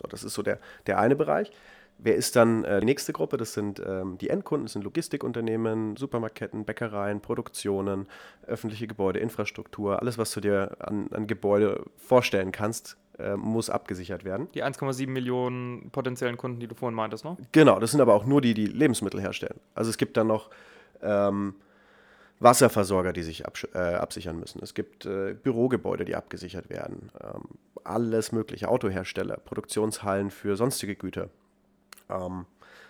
So, das ist so der, der eine Bereich. Wer ist dann äh, die nächste Gruppe? Das sind ähm, die Endkunden, das sind Logistikunternehmen, Supermarktketten, Bäckereien, Produktionen, öffentliche Gebäude, Infrastruktur, alles, was du dir an, an Gebäude vorstellen kannst, äh, muss abgesichert werden. Die 1,7 Millionen potenziellen Kunden, die du vorhin meintest, ne? Genau, das sind aber auch nur die, die Lebensmittel herstellen. Also es gibt dann noch ähm, Wasserversorger, die sich äh, absichern müssen. Es gibt äh, Bürogebäude, die abgesichert werden. Ähm, alles mögliche, Autohersteller, Produktionshallen für sonstige Güter. Ähm,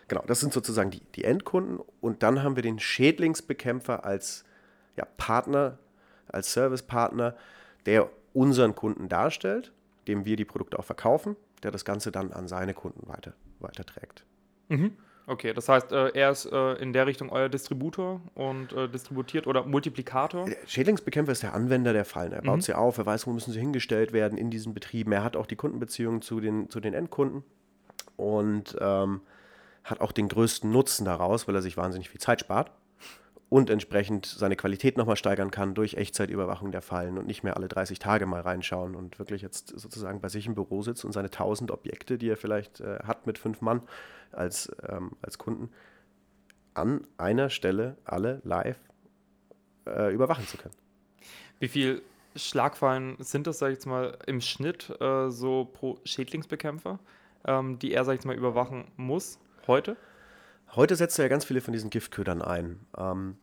genau, das sind sozusagen die, die Endkunden. Und dann haben wir den Schädlingsbekämpfer als ja, Partner, als Servicepartner, der unseren Kunden darstellt, dem wir die Produkte auch verkaufen, der das Ganze dann an seine Kunden weiter, weiterträgt. Mhm. Okay, das heißt, äh, er ist äh, in der Richtung euer Distributor und äh, distributiert oder Multiplikator? Der Schädlingsbekämpfer ist der Anwender der Fallen. Er baut mhm. sie auf, er weiß, wo müssen sie hingestellt werden in diesen Betrieben. Er hat auch die Kundenbeziehungen zu den, zu den Endkunden und ähm, hat auch den größten Nutzen daraus, weil er sich wahnsinnig viel Zeit spart und entsprechend seine Qualität nochmal steigern kann durch Echtzeitüberwachung der Fallen und nicht mehr alle 30 Tage mal reinschauen und wirklich jetzt sozusagen bei sich im Büro sitzt und seine 1000 Objekte, die er vielleicht äh, hat mit fünf Mann, als, ähm, als Kunden an einer Stelle alle live äh, überwachen zu können. Wie viel Schlagfallen sind das, sag ich jetzt mal, im Schnitt äh, so pro Schädlingsbekämpfer, ähm, die er, sag ich mal, überwachen muss heute? Heute setzt er ja ganz viele von diesen Giftködern ein. Ähm,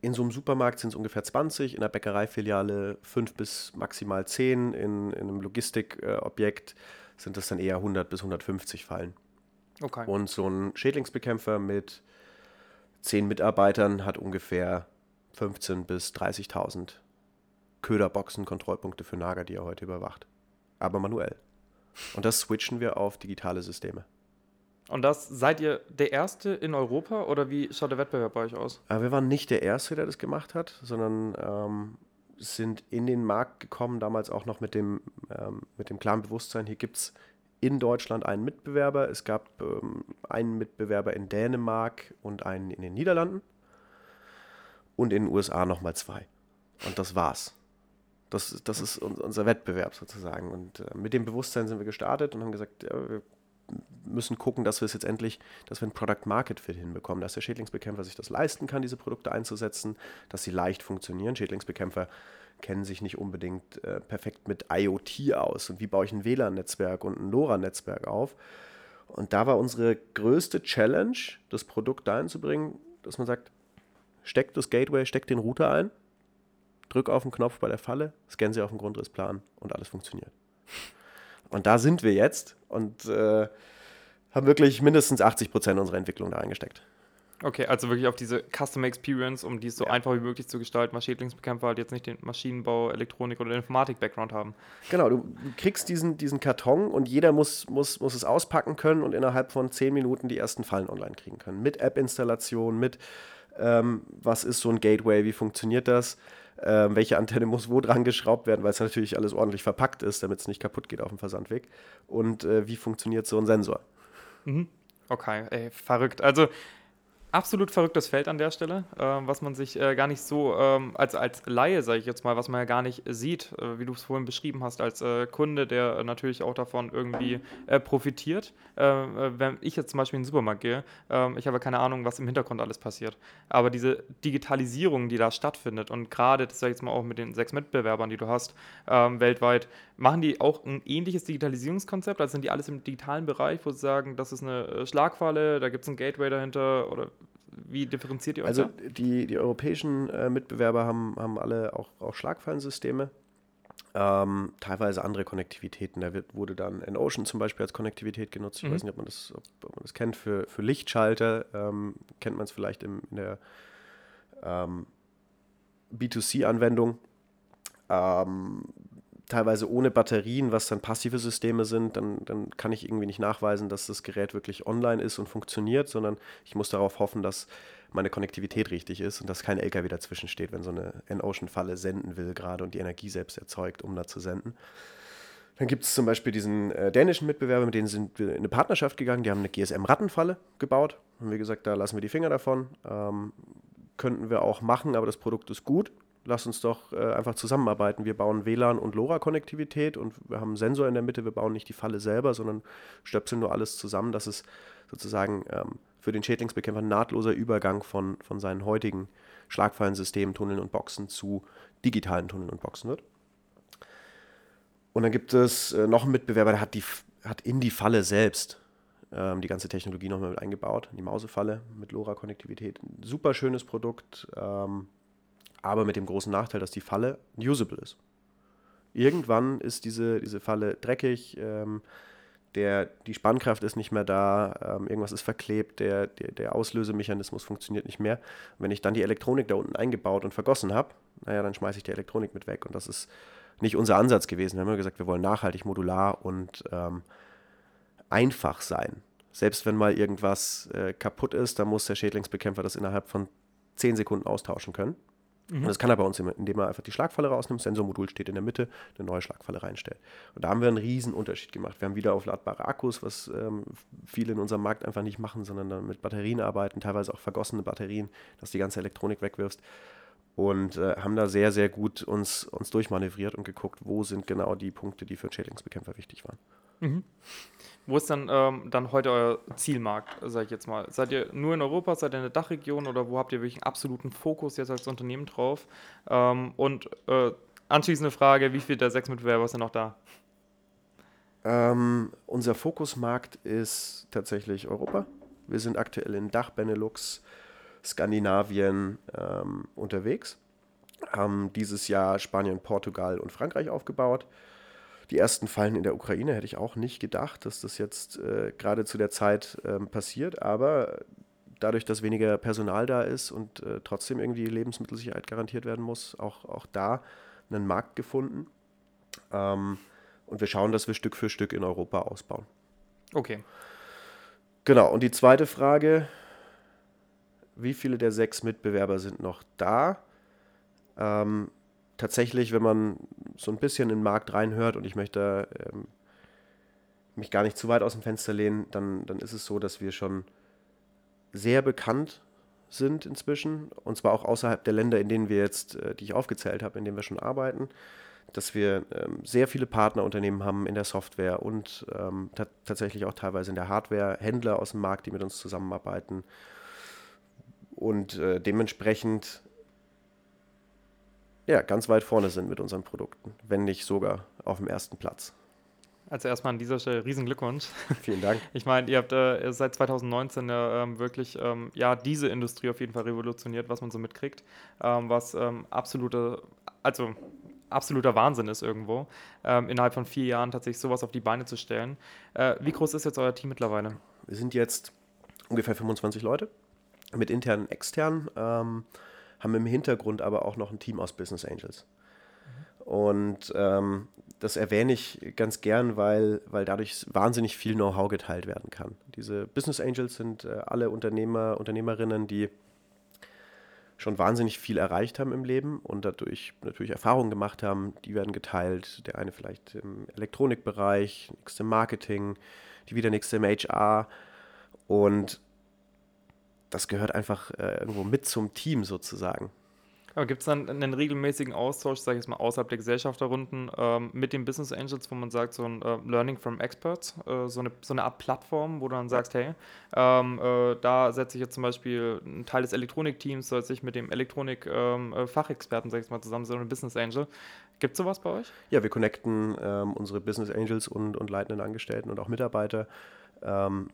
in so einem Supermarkt sind es ungefähr 20, in der Bäckereifiliale 5 bis maximal 10, in, in einem Logistikobjekt äh, sind das dann eher 100 bis 150 Fallen. Okay. Und so ein Schädlingsbekämpfer mit zehn Mitarbeitern hat ungefähr 15.000 bis 30.000 Köderboxen, Kontrollpunkte für Nager, die er heute überwacht. Aber manuell. Und das switchen wir auf digitale Systeme. Und das seid ihr der Erste in Europa oder wie schaut der Wettbewerb bei euch aus? Aber wir waren nicht der Erste, der das gemacht hat, sondern ähm, sind in den Markt gekommen, damals auch noch mit dem, ähm, mit dem klaren Bewusstsein, hier gibt es in Deutschland einen Mitbewerber. Es gab ähm, einen Mitbewerber in Dänemark und einen in den Niederlanden. Und in den USA nochmal zwei. Und das war's. Das, das ist unser Wettbewerb sozusagen. Und äh, mit dem Bewusstsein sind wir gestartet und haben gesagt, ja, wir müssen gucken, dass wir es jetzt endlich, dass wir ein Product Market Fit hinbekommen, dass der Schädlingsbekämpfer sich das leisten kann, diese Produkte einzusetzen, dass sie leicht funktionieren. Schädlingsbekämpfer kennen sich nicht unbedingt äh, perfekt mit IoT aus und wie baue ich ein WLAN-Netzwerk und ein LoRa-Netzwerk auf. Und da war unsere größte Challenge, das Produkt dahin zu bringen, dass man sagt, steck das Gateway, steck den Router ein, drück auf den Knopf bei der Falle, scan sie auf den Grundrissplan und alles funktioniert. Und da sind wir jetzt und äh, haben wirklich mindestens 80 Prozent unserer Entwicklung da eingesteckt. Okay, also wirklich auf diese Customer Experience, um die so ja. einfach wie möglich zu gestalten, weil Schädlingsbekämpfer halt jetzt nicht den Maschinenbau, Elektronik oder Informatik-Background haben. Genau, du kriegst diesen, diesen Karton und jeder muss, muss, muss es auspacken können und innerhalb von zehn Minuten die ersten Fallen online kriegen können. Mit App-Installation, mit ähm, was ist so ein Gateway, wie funktioniert das, ähm, welche Antenne muss wo dran geschraubt werden, weil es natürlich alles ordentlich verpackt ist, damit es nicht kaputt geht auf dem Versandweg. Und äh, wie funktioniert so ein Sensor. Mhm. Okay, ey, verrückt. Also absolut verrücktes Feld an der Stelle, äh, was man sich äh, gar nicht so ähm, als, als Laie, sage ich jetzt mal, was man ja gar nicht sieht, äh, wie du es vorhin beschrieben hast, als äh, Kunde, der natürlich auch davon irgendwie äh, profitiert. Äh, wenn ich jetzt zum Beispiel in den Supermarkt gehe, ähm, ich habe keine Ahnung, was im Hintergrund alles passiert. Aber diese Digitalisierung, die da stattfindet und gerade, das sage ich jetzt mal auch mit den sechs Mitbewerbern, die du hast, ähm, weltweit, machen die auch ein ähnliches Digitalisierungskonzept? Also sind die alles im digitalen Bereich, wo sie sagen, das ist eine Schlagfalle, da gibt es ein Gateway dahinter oder wie differenziert ihr euch Also die, die europäischen äh, Mitbewerber haben, haben alle auch, auch Schlagfallensysteme. Ähm, teilweise andere Konnektivitäten. Da wird, wurde dann in Ocean zum Beispiel als Konnektivität genutzt. Ich mhm. weiß nicht, ob man das, ob, ob man das kennt. Für, für Lichtschalter ähm, kennt man es vielleicht im, in der ähm, B2C-Anwendung. Teilweise ohne Batterien, was dann passive Systeme sind, dann, dann kann ich irgendwie nicht nachweisen, dass das Gerät wirklich online ist und funktioniert, sondern ich muss darauf hoffen, dass meine Konnektivität richtig ist und dass kein LKW dazwischen steht, wenn so eine N-Ocean-Falle senden will gerade und die Energie selbst erzeugt, um da zu senden. Dann gibt es zum Beispiel diesen äh, dänischen Mitbewerber, mit denen sind wir in eine Partnerschaft gegangen. Die haben eine GSM-Rattenfalle gebaut. Haben wir gesagt, da lassen wir die Finger davon. Ähm, könnten wir auch machen, aber das Produkt ist gut lass uns doch äh, einfach zusammenarbeiten. Wir bauen WLAN und LoRa-Konnektivität und wir haben einen Sensor in der Mitte. Wir bauen nicht die Falle selber, sondern stöpseln nur alles zusammen, dass es sozusagen ähm, für den Schädlingsbekämpfer ein nahtloser Übergang von, von seinen heutigen Schlagfallensystemen, Tunneln und Boxen zu digitalen Tunneln und Boxen wird. Und dann gibt es äh, noch einen Mitbewerber, der hat, die, hat in die Falle selbst ähm, die ganze Technologie nochmal mit eingebaut, die Mausefalle mit LoRa-Konnektivität. Super schönes Produkt, ähm, aber mit dem großen Nachteil, dass die Falle usable ist. Irgendwann ist diese, diese Falle dreckig, ähm, der, die Spannkraft ist nicht mehr da, ähm, irgendwas ist verklebt, der, der, der, Auslösemechanismus funktioniert nicht mehr. Wenn ich dann die Elektronik da unten eingebaut und vergossen habe, naja, dann schmeiße ich die Elektronik mit weg. Und das ist nicht unser Ansatz gewesen. Wir haben immer gesagt, wir wollen nachhaltig, modular und ähm, einfach sein. Selbst wenn mal irgendwas äh, kaputt ist, dann muss der Schädlingsbekämpfer das innerhalb von 10 Sekunden austauschen können. Mhm. Und das kann er bei uns, indem er einfach die Schlagfalle rausnimmt, Sensormodul steht in der Mitte, eine neue Schlagfalle reinstellt. Und da haben wir einen riesen Unterschied gemacht. Wir haben wieder aufladbare Akkus, was ähm, viele in unserem Markt einfach nicht machen, sondern dann mit Batterien arbeiten, teilweise auch vergossene Batterien, dass die ganze Elektronik wegwirfst. Und äh, haben da sehr, sehr gut uns, uns durchmanövriert und geguckt, wo sind genau die Punkte, die für Schädlingsbekämpfer wichtig waren. Mhm. Wo ist dann, ähm, dann heute euer Zielmarkt, sage ich jetzt mal? Seid ihr nur in Europa, seid ihr in der Dachregion oder wo habt ihr wirklich einen absoluten Fokus jetzt als Unternehmen drauf? Ähm, und äh, anschließende Frage, wie viele der sechs Mitbewerber sind noch da? Ähm, unser Fokusmarkt ist tatsächlich Europa. Wir sind aktuell in Dach, Benelux, Skandinavien ähm, unterwegs. Haben dieses Jahr Spanien, Portugal und Frankreich aufgebaut die ersten Fallen in der Ukraine hätte ich auch nicht gedacht, dass das jetzt äh, gerade zu der Zeit ähm, passiert. Aber dadurch, dass weniger Personal da ist und äh, trotzdem irgendwie Lebensmittelsicherheit garantiert werden muss, auch, auch da einen Markt gefunden. Ähm, und wir schauen, dass wir Stück für Stück in Europa ausbauen. Okay. Genau, und die zweite Frage, wie viele der sechs Mitbewerber sind noch da? Ähm, tatsächlich, wenn man so ein bisschen in den Markt reinhört und ich möchte ähm, mich gar nicht zu weit aus dem Fenster lehnen, dann, dann ist es so, dass wir schon sehr bekannt sind inzwischen. Und zwar auch außerhalb der Länder, in denen wir jetzt, äh, die ich aufgezählt habe, in denen wir schon arbeiten, dass wir ähm, sehr viele Partnerunternehmen haben in der Software und ähm, tatsächlich auch teilweise in der Hardware, Händler aus dem Markt, die mit uns zusammenarbeiten. Und äh, dementsprechend ja, ganz weit vorne sind mit unseren Produkten, wenn nicht sogar auf dem ersten Platz. Also erstmal an dieser Stelle riesen Glückwunsch. Vielen Dank. Ich meine, ihr habt äh, seit 2019 äh, wirklich ähm, ja, diese Industrie auf jeden Fall revolutioniert, was man so mitkriegt, ähm, was ähm, absolute, also absoluter Wahnsinn ist irgendwo, ähm, innerhalb von vier Jahren tatsächlich sowas auf die Beine zu stellen. Äh, wie groß ist jetzt euer Team mittlerweile? Wir sind jetzt ungefähr 25 Leute mit internen und externen. Haben im Hintergrund aber auch noch ein Team aus Business Angels. Und ähm, das erwähne ich ganz gern, weil, weil dadurch wahnsinnig viel Know-how geteilt werden kann. Diese Business Angels sind äh, alle Unternehmer, Unternehmerinnen, die schon wahnsinnig viel erreicht haben im Leben und dadurch natürlich Erfahrungen gemacht haben, die werden geteilt. Der eine vielleicht im Elektronikbereich, nächste im Marketing, die wieder nächste im HR. Und das gehört einfach äh, irgendwo mit zum Team sozusagen. Aber gibt es dann einen regelmäßigen Austausch, sage ich jetzt mal, außerhalb der Gesellschafterrunden ähm, mit den Business Angels, wo man sagt, so ein äh, Learning from Experts, äh, so, eine, so eine Art Plattform, wo du dann sagst, hey, ähm, äh, da setze ich jetzt zum Beispiel einen Teil des Elektronikteams, soll sich mit dem Elektronik-Fachexperten, ähm, äh, sage ich mal, zusammen, so ein Business Angel. Gibt es sowas bei euch? Ja, wir connecten ähm, unsere Business Angels und, und leitenden Angestellten und auch Mitarbeiter ähm,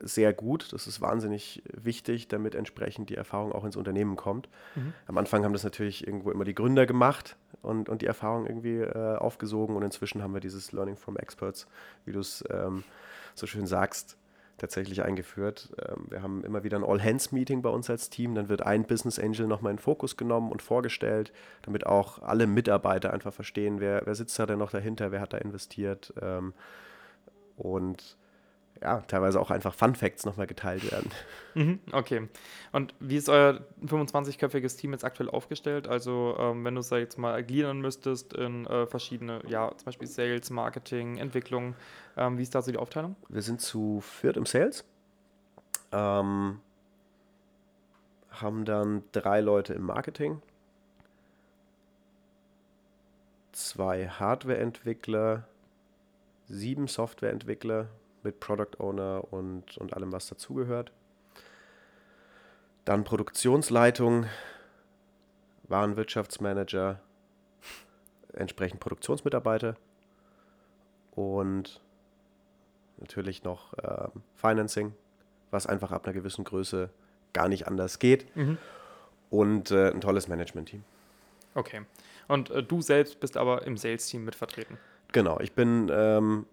sehr gut. Das ist wahnsinnig wichtig, damit entsprechend die Erfahrung auch ins Unternehmen kommt. Mhm. Am Anfang haben das natürlich irgendwo immer die Gründer gemacht und, und die Erfahrung irgendwie äh, aufgesogen und inzwischen haben wir dieses Learning from Experts, wie du es ähm, so schön sagst, tatsächlich eingeführt. Ähm, wir haben immer wieder ein All-Hands-Meeting bei uns als Team. Dann wird ein Business Angel nochmal in Fokus genommen und vorgestellt, damit auch alle Mitarbeiter einfach verstehen, wer, wer sitzt da denn noch dahinter, wer hat da investiert. Ähm, und ja, teilweise auch einfach Fun Facts nochmal geteilt werden. Mhm, okay. Und wie ist euer 25-köpfiges Team jetzt aktuell aufgestellt? Also, ähm, wenn du es jetzt mal gliedern müsstest in äh, verschiedene, ja, zum Beispiel Sales, Marketing, Entwicklung, ähm, wie ist da so die Aufteilung? Wir sind zu viert im Sales. Ähm, haben dann drei Leute im Marketing zwei Hardware-Entwickler, sieben Software-Entwickler mit Product Owner und, und allem, was dazugehört. Dann Produktionsleitung, Warenwirtschaftsmanager, entsprechend Produktionsmitarbeiter und natürlich noch äh, Financing, was einfach ab einer gewissen Größe gar nicht anders geht. Mhm. Und äh, ein tolles Management-Team. Okay. Und äh, du selbst bist aber im Sales-Team mit vertreten? Genau, ich bin ähm,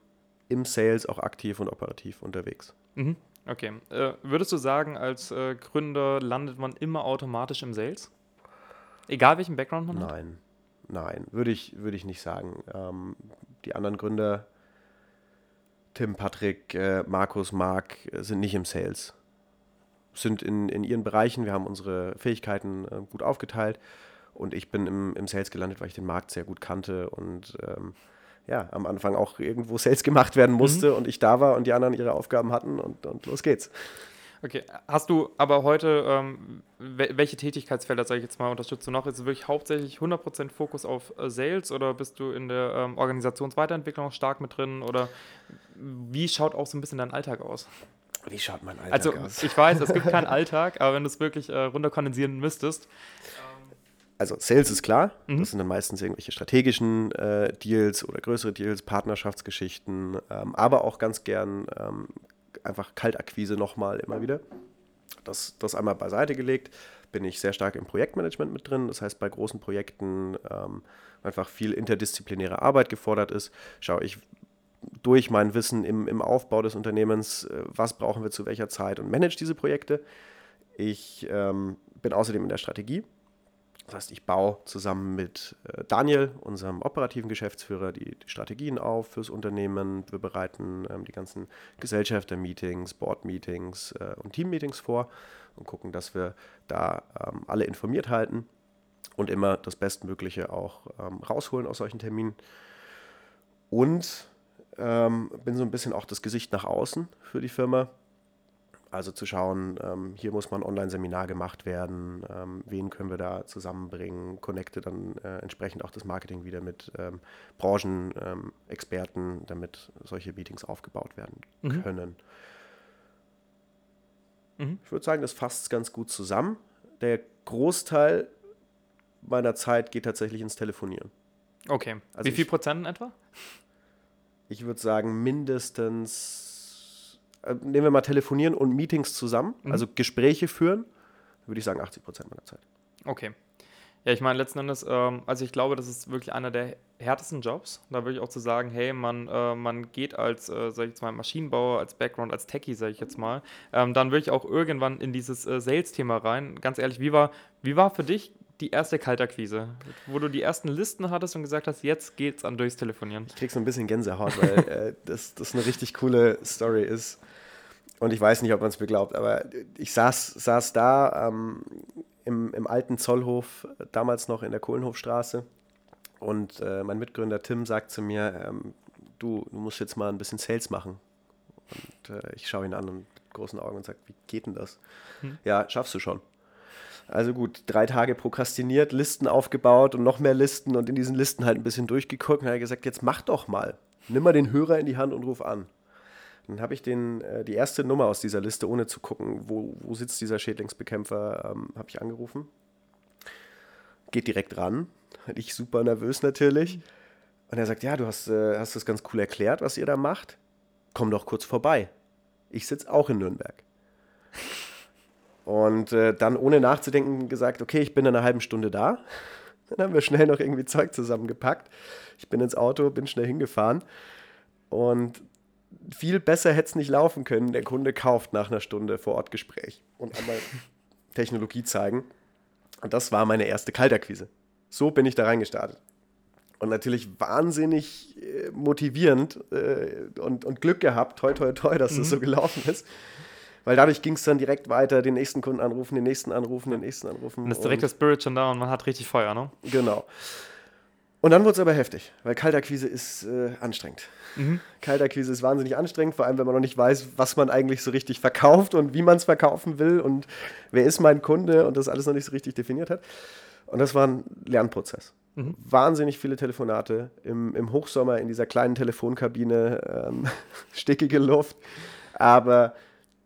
im Sales auch aktiv und operativ unterwegs. Mhm. Okay. Äh, würdest du sagen, als äh, Gründer landet man immer automatisch im Sales? Egal welchen Background man nein. hat? Nein, nein, würde ich, würd ich nicht sagen. Ähm, die anderen Gründer, Tim, Patrick, äh, Markus, Marc, äh, sind nicht im Sales. Sind in, in ihren Bereichen, wir haben unsere Fähigkeiten äh, gut aufgeteilt und ich bin im, im Sales gelandet, weil ich den Markt sehr gut kannte und ähm, ja, am Anfang auch irgendwo Sales gemacht werden musste mhm. und ich da war und die anderen ihre Aufgaben hatten und, und los geht's. Okay, hast du aber heute, ähm, welche Tätigkeitsfelder, sage ich jetzt mal, unterstützt du noch? Ist es wirklich hauptsächlich 100% Fokus auf äh, Sales oder bist du in der ähm, Organisationsweiterentwicklung stark mit drin? Oder wie schaut auch so ein bisschen dein Alltag aus? Wie schaut mein Alltag also, aus? Also, ich weiß, es gibt keinen Alltag, aber wenn du es wirklich äh, runterkondensieren müsstest. Also, Sales ist klar. Mhm. Das sind dann meistens irgendwelche strategischen äh, Deals oder größere Deals, Partnerschaftsgeschichten, ähm, aber auch ganz gern ähm, einfach Kaltakquise nochmal immer wieder. Das, das einmal beiseite gelegt, bin ich sehr stark im Projektmanagement mit drin. Das heißt, bei großen Projekten ähm, einfach viel interdisziplinäre Arbeit gefordert ist, schaue ich durch mein Wissen im, im Aufbau des Unternehmens, äh, was brauchen wir zu welcher Zeit und manage diese Projekte. Ich ähm, bin außerdem in der Strategie. Das heißt, ich baue zusammen mit äh, Daniel, unserem operativen Geschäftsführer, die, die, Strategien auf fürs Unternehmen. Wir bereiten ähm, die ganzen Gesellschafter-Meetings, Board-Meetings äh, und Team-Meetings vor und gucken, dass wir da ähm, alle informiert halten und immer das Bestmögliche auch ähm, rausholen aus solchen Terminen. Und ähm, bin so ein bisschen auch das Gesicht nach außen für die Firma. Also zu schauen, ähm, hier muss mal ein Online-Seminar gemacht werden, ähm, wen können wir da zusammenbringen, connecte dann äh, entsprechend auch das Marketing wieder mit ähm, Branchenexperten, ähm, damit solche Meetings aufgebaut werden mhm. können. Mhm. Ich würde sagen, das fasst ganz gut zusammen. Der Großteil meiner Zeit geht tatsächlich ins Telefonieren. Okay. Also Wie viel Prozent etwa? Ich würde sagen, mindestens nehmen wir mal telefonieren und Meetings zusammen, mhm. also Gespräche führen, würde ich sagen 80 Prozent meiner Zeit. Okay. Ja, ich meine, letzten Endes, ähm, also ich glaube, das ist wirklich einer der härtesten Jobs. Da würde ich auch zu sagen, hey, man, äh, man geht als, äh, sag ich jetzt mal, Maschinenbauer, als Background, als Techie, sage ich jetzt mal, ähm, dann würde ich auch irgendwann in dieses äh, Sales-Thema rein. Ganz ehrlich, wie war, wie war für dich die erste Kaltakquise, wo du die ersten Listen hattest und gesagt hast, jetzt geht's an durchs Telefonieren? Ich krieg so ein bisschen Gänsehaut, weil äh, das, das eine richtig coole Story ist. Und ich weiß nicht, ob man es mir glaubt, aber ich saß, saß da ähm, im, im alten Zollhof, damals noch in der Kohlenhofstraße. Und äh, mein Mitgründer Tim sagt zu mir, ähm, du, du musst jetzt mal ein bisschen Sales machen. Und äh, ich schaue ihn an und mit großen Augen und sage, wie geht denn das? Hm. Ja, schaffst du schon. Also gut, drei Tage prokrastiniert, Listen aufgebaut und noch mehr Listen und in diesen Listen halt ein bisschen durchgeguckt und er hat gesagt, jetzt mach doch mal. Nimm mal den Hörer in die Hand und ruf an. Dann habe ich den, äh, die erste Nummer aus dieser Liste, ohne zu gucken, wo, wo sitzt dieser Schädlingsbekämpfer, ähm, habe ich angerufen. Geht direkt ran. Ich super nervös natürlich. Und er sagt, ja, du hast, äh, hast das ganz cool erklärt, was ihr da macht. Komm doch kurz vorbei. Ich sitze auch in Nürnberg. Und äh, dann ohne nachzudenken gesagt, okay, ich bin in einer halben Stunde da. Dann haben wir schnell noch irgendwie Zeug zusammengepackt. Ich bin ins Auto, bin schnell hingefahren. Und viel besser hätte es nicht laufen können. Der Kunde kauft nach einer Stunde vor Ort Gespräch und einmal Technologie zeigen. Und das war meine erste Kaltakquise. So bin ich da reingestartet. Und natürlich wahnsinnig äh, motivierend äh, und, und Glück gehabt, toi, toi, toi, dass mhm. das so gelaufen ist. Weil dadurch ging es dann direkt weiter, den nächsten Kunden anrufen, den nächsten anrufen, den nächsten anrufen. Und ist direkt der Spirit schon da und man hat richtig Feuer, ne? Genau. Und dann wurde es aber heftig, weil Kaltakquise ist äh, anstrengend. Mhm. Kaltakquise ist wahnsinnig anstrengend, vor allem wenn man noch nicht weiß, was man eigentlich so richtig verkauft und wie man es verkaufen will und wer ist mein Kunde und das alles noch nicht so richtig definiert hat. Und das war ein Lernprozess. Mhm. Wahnsinnig viele Telefonate im, im Hochsommer in dieser kleinen Telefonkabine, ähm, stickige Luft, aber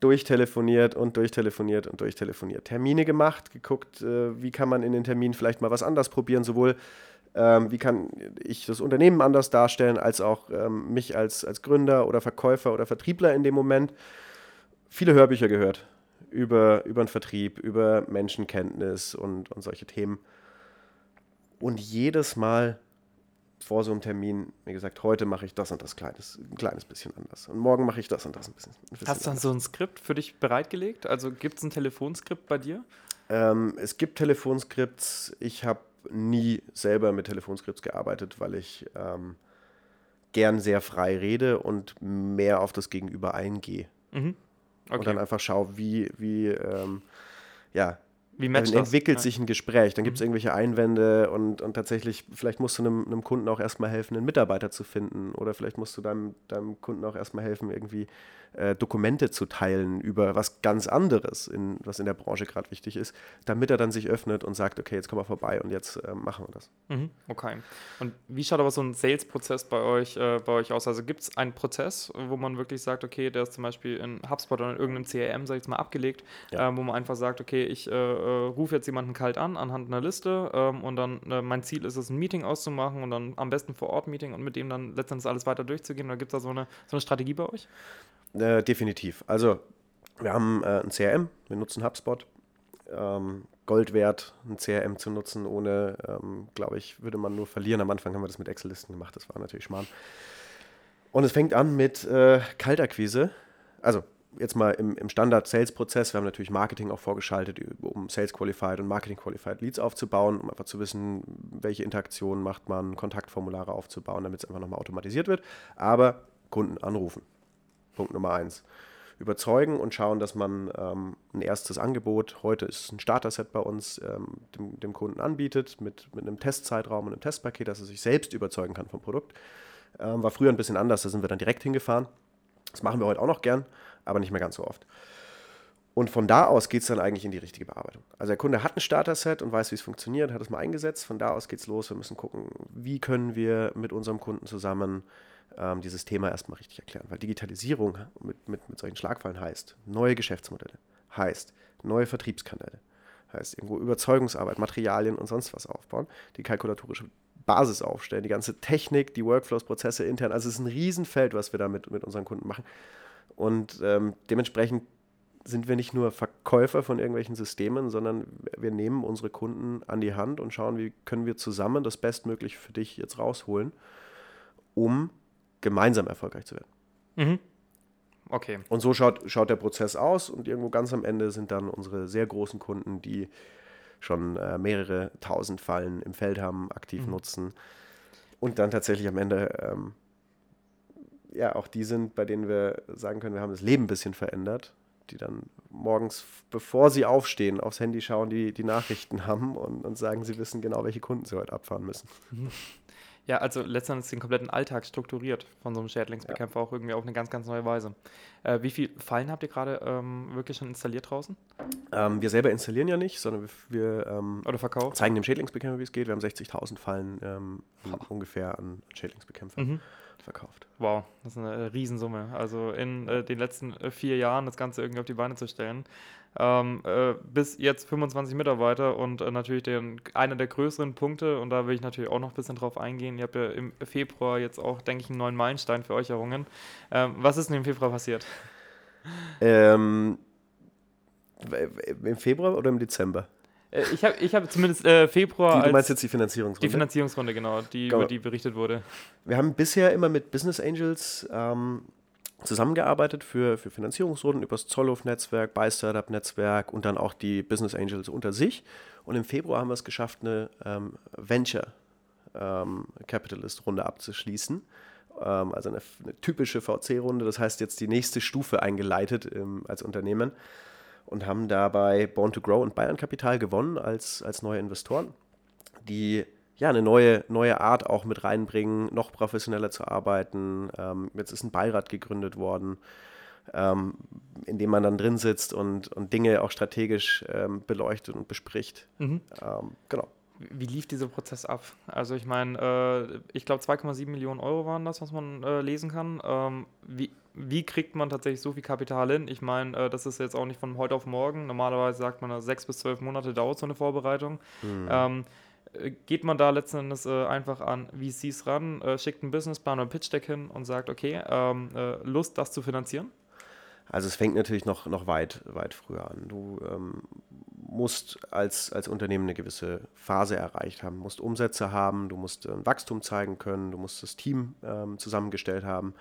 durchtelefoniert und durchtelefoniert und durchtelefoniert. Termine gemacht, geguckt, äh, wie kann man in den Terminen vielleicht mal was anders probieren, sowohl ähm, wie kann ich das Unternehmen anders darstellen, als auch ähm, mich als, als Gründer oder Verkäufer oder Vertriebler in dem Moment. Viele Hörbücher gehört über, über den Vertrieb, über Menschenkenntnis und, und solche Themen. Und jedes Mal vor so einem Termin mir gesagt, heute mache ich das und das kleines, ein kleines bisschen anders. Und morgen mache ich das und das ein bisschen. Ein bisschen Hast du dann so ein Skript für dich bereitgelegt? Also gibt es ein Telefonskript bei dir? Ähm, es gibt Telefonskripts. Ich habe nie selber mit Telefonskripts gearbeitet, weil ich ähm, gern sehr frei rede und mehr auf das Gegenüber eingehe. Mhm. Okay. Und dann einfach schaue, wie, wie ähm, ja, wie dann entwickelt das? sich ein Gespräch, dann gibt es mhm. irgendwelche Einwände und, und tatsächlich, vielleicht musst du einem, einem, Kunden auch erstmal helfen, einen Mitarbeiter zu finden oder vielleicht musst du deinem, deinem Kunden auch erstmal helfen, irgendwie äh, Dokumente zu teilen über was ganz anderes, in, was in der Branche gerade wichtig ist, damit er dann sich öffnet und sagt, okay, jetzt kommen wir vorbei und jetzt äh, machen wir das. Mhm, okay. Und wie schaut aber so ein Sales-Prozess bei euch, äh, bei euch aus? Also gibt es einen Prozess, wo man wirklich sagt, okay, der ist zum Beispiel in HubSpot oder in irgendeinem CRM, sag ich jetzt mal, abgelegt, ja. Äh, wo man einfach sagt, okay, ich äh, äh, rufe jetzt jemanden kalt an anhand einer Liste ähm, und dann mein Ziel ist es, ein Meeting auszumachen und dann am besten vor Ort Meeting und mit dem dann letztendlich alles weiter durchzugehen. Oder gibt es da so eine, so eine Strategie bei euch? Äh, definitiv. Also, wir haben äh, ein CRM, wir nutzen HubSpot. Ähm, Gold wert, ein CRM zu nutzen, ohne, ähm, glaube ich, würde man nur verlieren. Am Anfang haben wir das mit Excel-Listen gemacht, das war natürlich Schmarrn. Und es fängt an mit äh, Kaltakquise. Also, jetzt mal im, im Standard-Sales-Prozess. Wir haben natürlich Marketing auch vorgeschaltet, um Sales-Qualified und Marketing-Qualified Leads aufzubauen, um einfach zu wissen, welche Interaktionen macht man, Kontaktformulare aufzubauen, damit es einfach nochmal automatisiert wird. Aber Kunden anrufen. Punkt Nummer eins. Überzeugen und schauen, dass man ähm, ein erstes Angebot, heute ist ein Starter-Set bei uns, ähm, dem, dem, Kunden anbietet, mit, mit einem Testzeitraum und einem Testpaket, dass er sich selbst überzeugen kann vom Produkt. Ähm, war früher ein bisschen anders, da sind wir dann direkt hingefahren. Das machen wir heute auch noch gern, aber nicht mehr ganz so oft. Und von da aus geht es dann eigentlich in die richtige Bearbeitung. Also der Kunde hat ein Starter-Set und weiß, wie es funktioniert, hat es mal eingesetzt. Von da aus geht es los. Wir müssen gucken, wie können wir mit unserem Kunden zusammen ähm, dieses Thema erstmal richtig erklären. Weil Digitalisierung mit, mit, mit solchen Schlagfallen heißt neue Geschäftsmodelle, heißt neue Vertriebskanäle, heißt irgendwo Überzeugungsarbeit, Materialien und sonst was aufbauen, die kalkulatorische Basis aufstellen, die ganze Technik, die Workflows, Prozesse intern. Also es ist ein Riesenfeld, was wir da mit, mit unseren Kunden machen. Und ähm, dementsprechend sind wir nicht nur Verkäufer von irgendwelchen Systemen, sondern wir nehmen unsere Kunden an die Hand und schauen, wie können wir zusammen das Bestmögliche für dich jetzt rausholen, um gemeinsam erfolgreich zu werden. Mhm. Okay. Und so schaut, schaut der Prozess aus und irgendwo ganz am Ende sind dann unsere sehr großen Kunden, die schon äh, mehrere tausend Fallen im Feld haben, aktiv mhm. nutzen und dann tatsächlich am Ende ähm, ja auch die sind, bei denen wir sagen können, wir haben das Leben ein bisschen verändert, die dann morgens, bevor sie aufstehen, aufs Handy schauen, die die Nachrichten haben und, und sagen, sie wissen genau, welche Kunden sie heute abfahren müssen. Ja, also letztendlich den kompletten Alltag strukturiert von so einem Schädlingsbekämpfer ja. auch irgendwie auf eine ganz, ganz neue Weise. Äh, wie viele Fallen habt ihr gerade ähm, wirklich schon installiert draußen? Ähm, wir selber installieren ja nicht, sondern wir, wir ähm, Oder verkaufen. zeigen dem Schädlingsbekämpfer, wie es geht. Wir haben 60.000 Fallen ähm, ungefähr an Schädlingsbekämpfer. Mhm verkauft. Wow, das ist eine äh, Riesensumme. Also in äh, den letzten äh, vier Jahren das Ganze irgendwie auf die Beine zu stellen. Ähm, äh, bis jetzt 25 Mitarbeiter und äh, natürlich den, einer der größeren Punkte, und da will ich natürlich auch noch ein bisschen drauf eingehen. Ihr habt ja im Februar jetzt auch, denke ich, einen neuen Meilenstein für euch errungen. Ähm, was ist denn im Februar passiert? Ähm, Im Februar oder im Dezember? Äh, ich habe ich hab zumindest äh, Februar. Die, du meinst jetzt die Finanzierungsrunde? Die Finanzierungsrunde, genau, die, genau. über die berichtet wurde. Wir haben bisher immer mit Business Angels ähm, zusammengearbeitet für, für Finanzierungsrunden über das Zollhof-Netzwerk, bei Startup-Netzwerk und dann auch die Business Angels unter sich. Und im Februar haben wir es geschafft, eine ähm, Venture ähm, Capitalist-Runde abzuschließen. Ähm, also eine, eine typische VC-Runde, das heißt jetzt die nächste Stufe eingeleitet ähm, als Unternehmen und haben dabei Born to Grow und Bayern Kapital gewonnen als, als neue Investoren, die ja eine neue, neue Art auch mit reinbringen, noch professioneller zu arbeiten. Ähm, jetzt ist ein Beirat gegründet worden, ähm, in dem man dann drin sitzt und, und Dinge auch strategisch ähm, beleuchtet und bespricht. Mhm. Ähm, genau. Wie lief dieser Prozess ab? Also ich meine, äh, ich glaube 2,7 Millionen Euro waren das, was man äh, lesen kann. Ähm, wie, wie kriegt man tatsächlich so viel Kapital hin? Ich meine, äh, das ist jetzt auch nicht von heute auf morgen. Normalerweise sagt man, sechs bis zwölf Monate dauert so eine Vorbereitung. Mhm. Ähm, äh, geht man da letzten Endes äh, einfach an VCs ran, äh, schickt einen Businessplan oder einen Pitch Deck hin und sagt, okay, ähm, äh, Lust, das zu finanzieren? Also es fängt natürlich noch, noch weit, weit früher an. Du ähm, musst als, als Unternehmen eine gewisse Phase erreicht haben, musst Umsätze haben, du musst ein Wachstum zeigen können, du musst das Team ähm, zusammengestellt haben,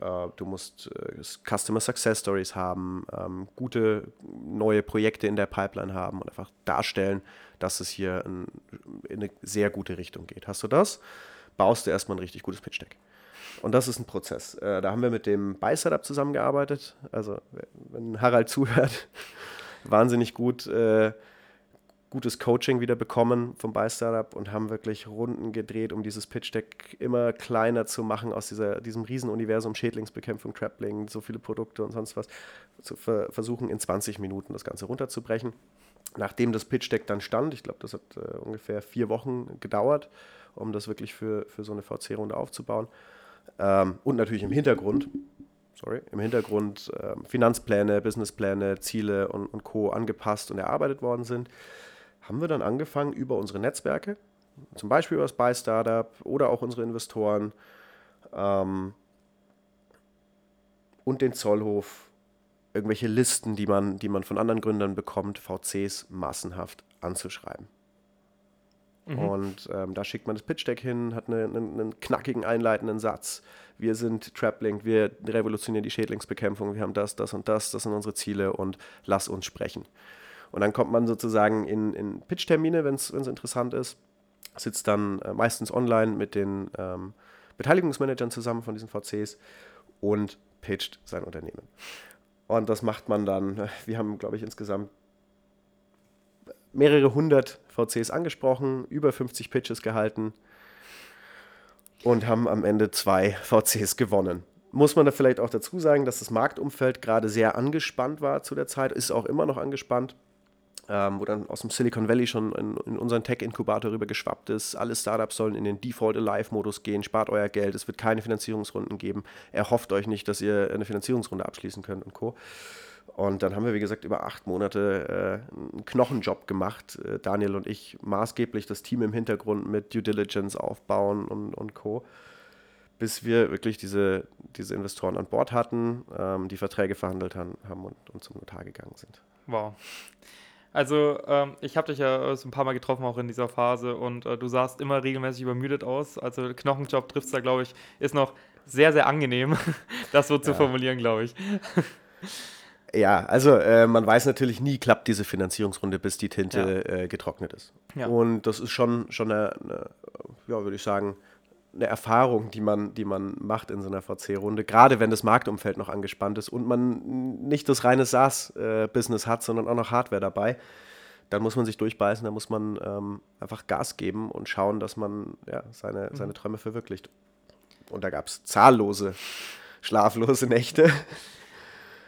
äh, du musst äh, Customer Success Stories haben, ähm, gute neue Projekte in der Pipeline haben und einfach darstellen, dass es hier in, in eine sehr gute Richtung geht. Hast du das, baust du erstmal ein richtig gutes Pitch Deck. Und das ist ein Prozess. Äh, da haben wir mit dem Buy-Setup zusammengearbeitet. Also, wenn Harald zuhört, wahnsinnig gut, äh, gutes Coaching wieder bekommen vom Buy-Startup und haben wirklich Runden gedreht, um dieses Pitch-Deck immer kleiner zu machen aus dieser, diesem Riesenuniversum Schädlingsbekämpfung, Trapling, so viele Produkte und sonst was, zu ver versuchen in 20 Minuten das Ganze runterzubrechen. Nachdem das Pitch-Deck dann stand, ich glaube, das hat äh, ungefähr vier Wochen gedauert, um das wirklich für, für so eine VC-Runde aufzubauen, ähm, und natürlich im Hintergrund, sorry, im Hintergrund ähm, Finanzpläne, Businesspläne, Ziele und, und Co. angepasst und erarbeitet worden sind, haben wir dann angefangen über unsere Netzwerke, zum Beispiel über das Buy Startup oder auch unsere Investoren ähm, und den Zollhof irgendwelche Listen, die man, die man von anderen Gründern bekommt, VCs massenhaft anzuschreiben. Mhm. Und ähm, da schickt man das Pitch Deck hin, hat eine, eine, einen knackigen einleitenden Satz. Wir sind Traplink, wir revolutionieren die Schädlingsbekämpfung, wir haben das, das und das, das sind unsere Ziele und lass uns sprechen. Und dann kommt man sozusagen in, in Pitch-Termine, wenn es interessant ist, sitzt dann äh, meistens online mit den ähm, Beteiligungsmanagern zusammen von diesen VCs und pitcht sein Unternehmen. Und das macht man dann, wir haben, glaube ich, insgesamt mehrere hundert VCs angesprochen, über 50 Pitches gehalten und haben am Ende zwei VCs gewonnen. Muss man da vielleicht auch dazu sagen, dass das Marktumfeld gerade sehr angespannt war zu der Zeit, ist auch immer noch angespannt, ähm, wo dann aus dem Silicon Valley schon in, in unseren Tech-Inkubator rüber geschwappt ist. Alle Startups sollen in den Default-Alive-Modus gehen, spart euer Geld, es wird keine Finanzierungsrunden geben, erhofft euch nicht, dass ihr eine Finanzierungsrunde abschließen könnt und Co. Und dann haben wir, wie gesagt, über acht Monate äh, einen Knochenjob gemacht, äh, Daniel und ich, maßgeblich das Team im Hintergrund mit Due Diligence aufbauen und, und Co., bis wir wirklich diese, diese Investoren an Bord hatten, ähm, die Verträge verhandelt haben, haben und, und zum Notar gegangen sind. Wow. Also, ähm, ich habe dich ja äh, so ein paar Mal getroffen, auch in dieser Phase, und äh, du sahst immer regelmäßig übermüdet aus. Also, Knochenjob trifft es da, glaube ich, ist noch sehr, sehr angenehm, das so ja. zu formulieren, glaube ich. Ja, also äh, man weiß natürlich nie, klappt diese Finanzierungsrunde, bis die Tinte ja. äh, getrocknet ist. Ja. Und das ist schon, schon eine, eine ja, würde ich sagen, eine Erfahrung, die man, die man macht in so einer VC-Runde, gerade wenn das Marktumfeld noch angespannt ist und man nicht das reine SaaS-Business hat, sondern auch noch Hardware dabei. Dann muss man sich durchbeißen, dann muss man ähm, einfach Gas geben und schauen, dass man ja, seine, mhm. seine Träume verwirklicht. Und da gab es zahllose, schlaflose Nächte.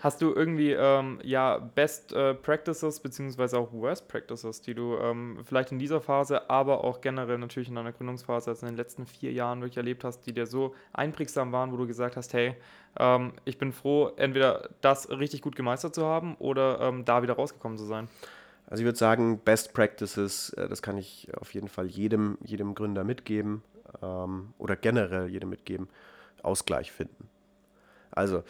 Hast du irgendwie ähm, ja Best äh, Practices beziehungsweise auch Worst Practices, die du ähm, vielleicht in dieser Phase, aber auch generell natürlich in deiner Gründungsphase, also in den letzten vier Jahren wirklich erlebt hast, die dir so einprägsam waren, wo du gesagt hast, hey, ähm, ich bin froh, entweder das richtig gut gemeistert zu haben oder ähm, da wieder rausgekommen zu sein? Also ich würde sagen, Best Practices, äh, das kann ich auf jeden Fall jedem, jedem Gründer mitgeben ähm, oder generell jedem mitgeben, Ausgleich finden. Also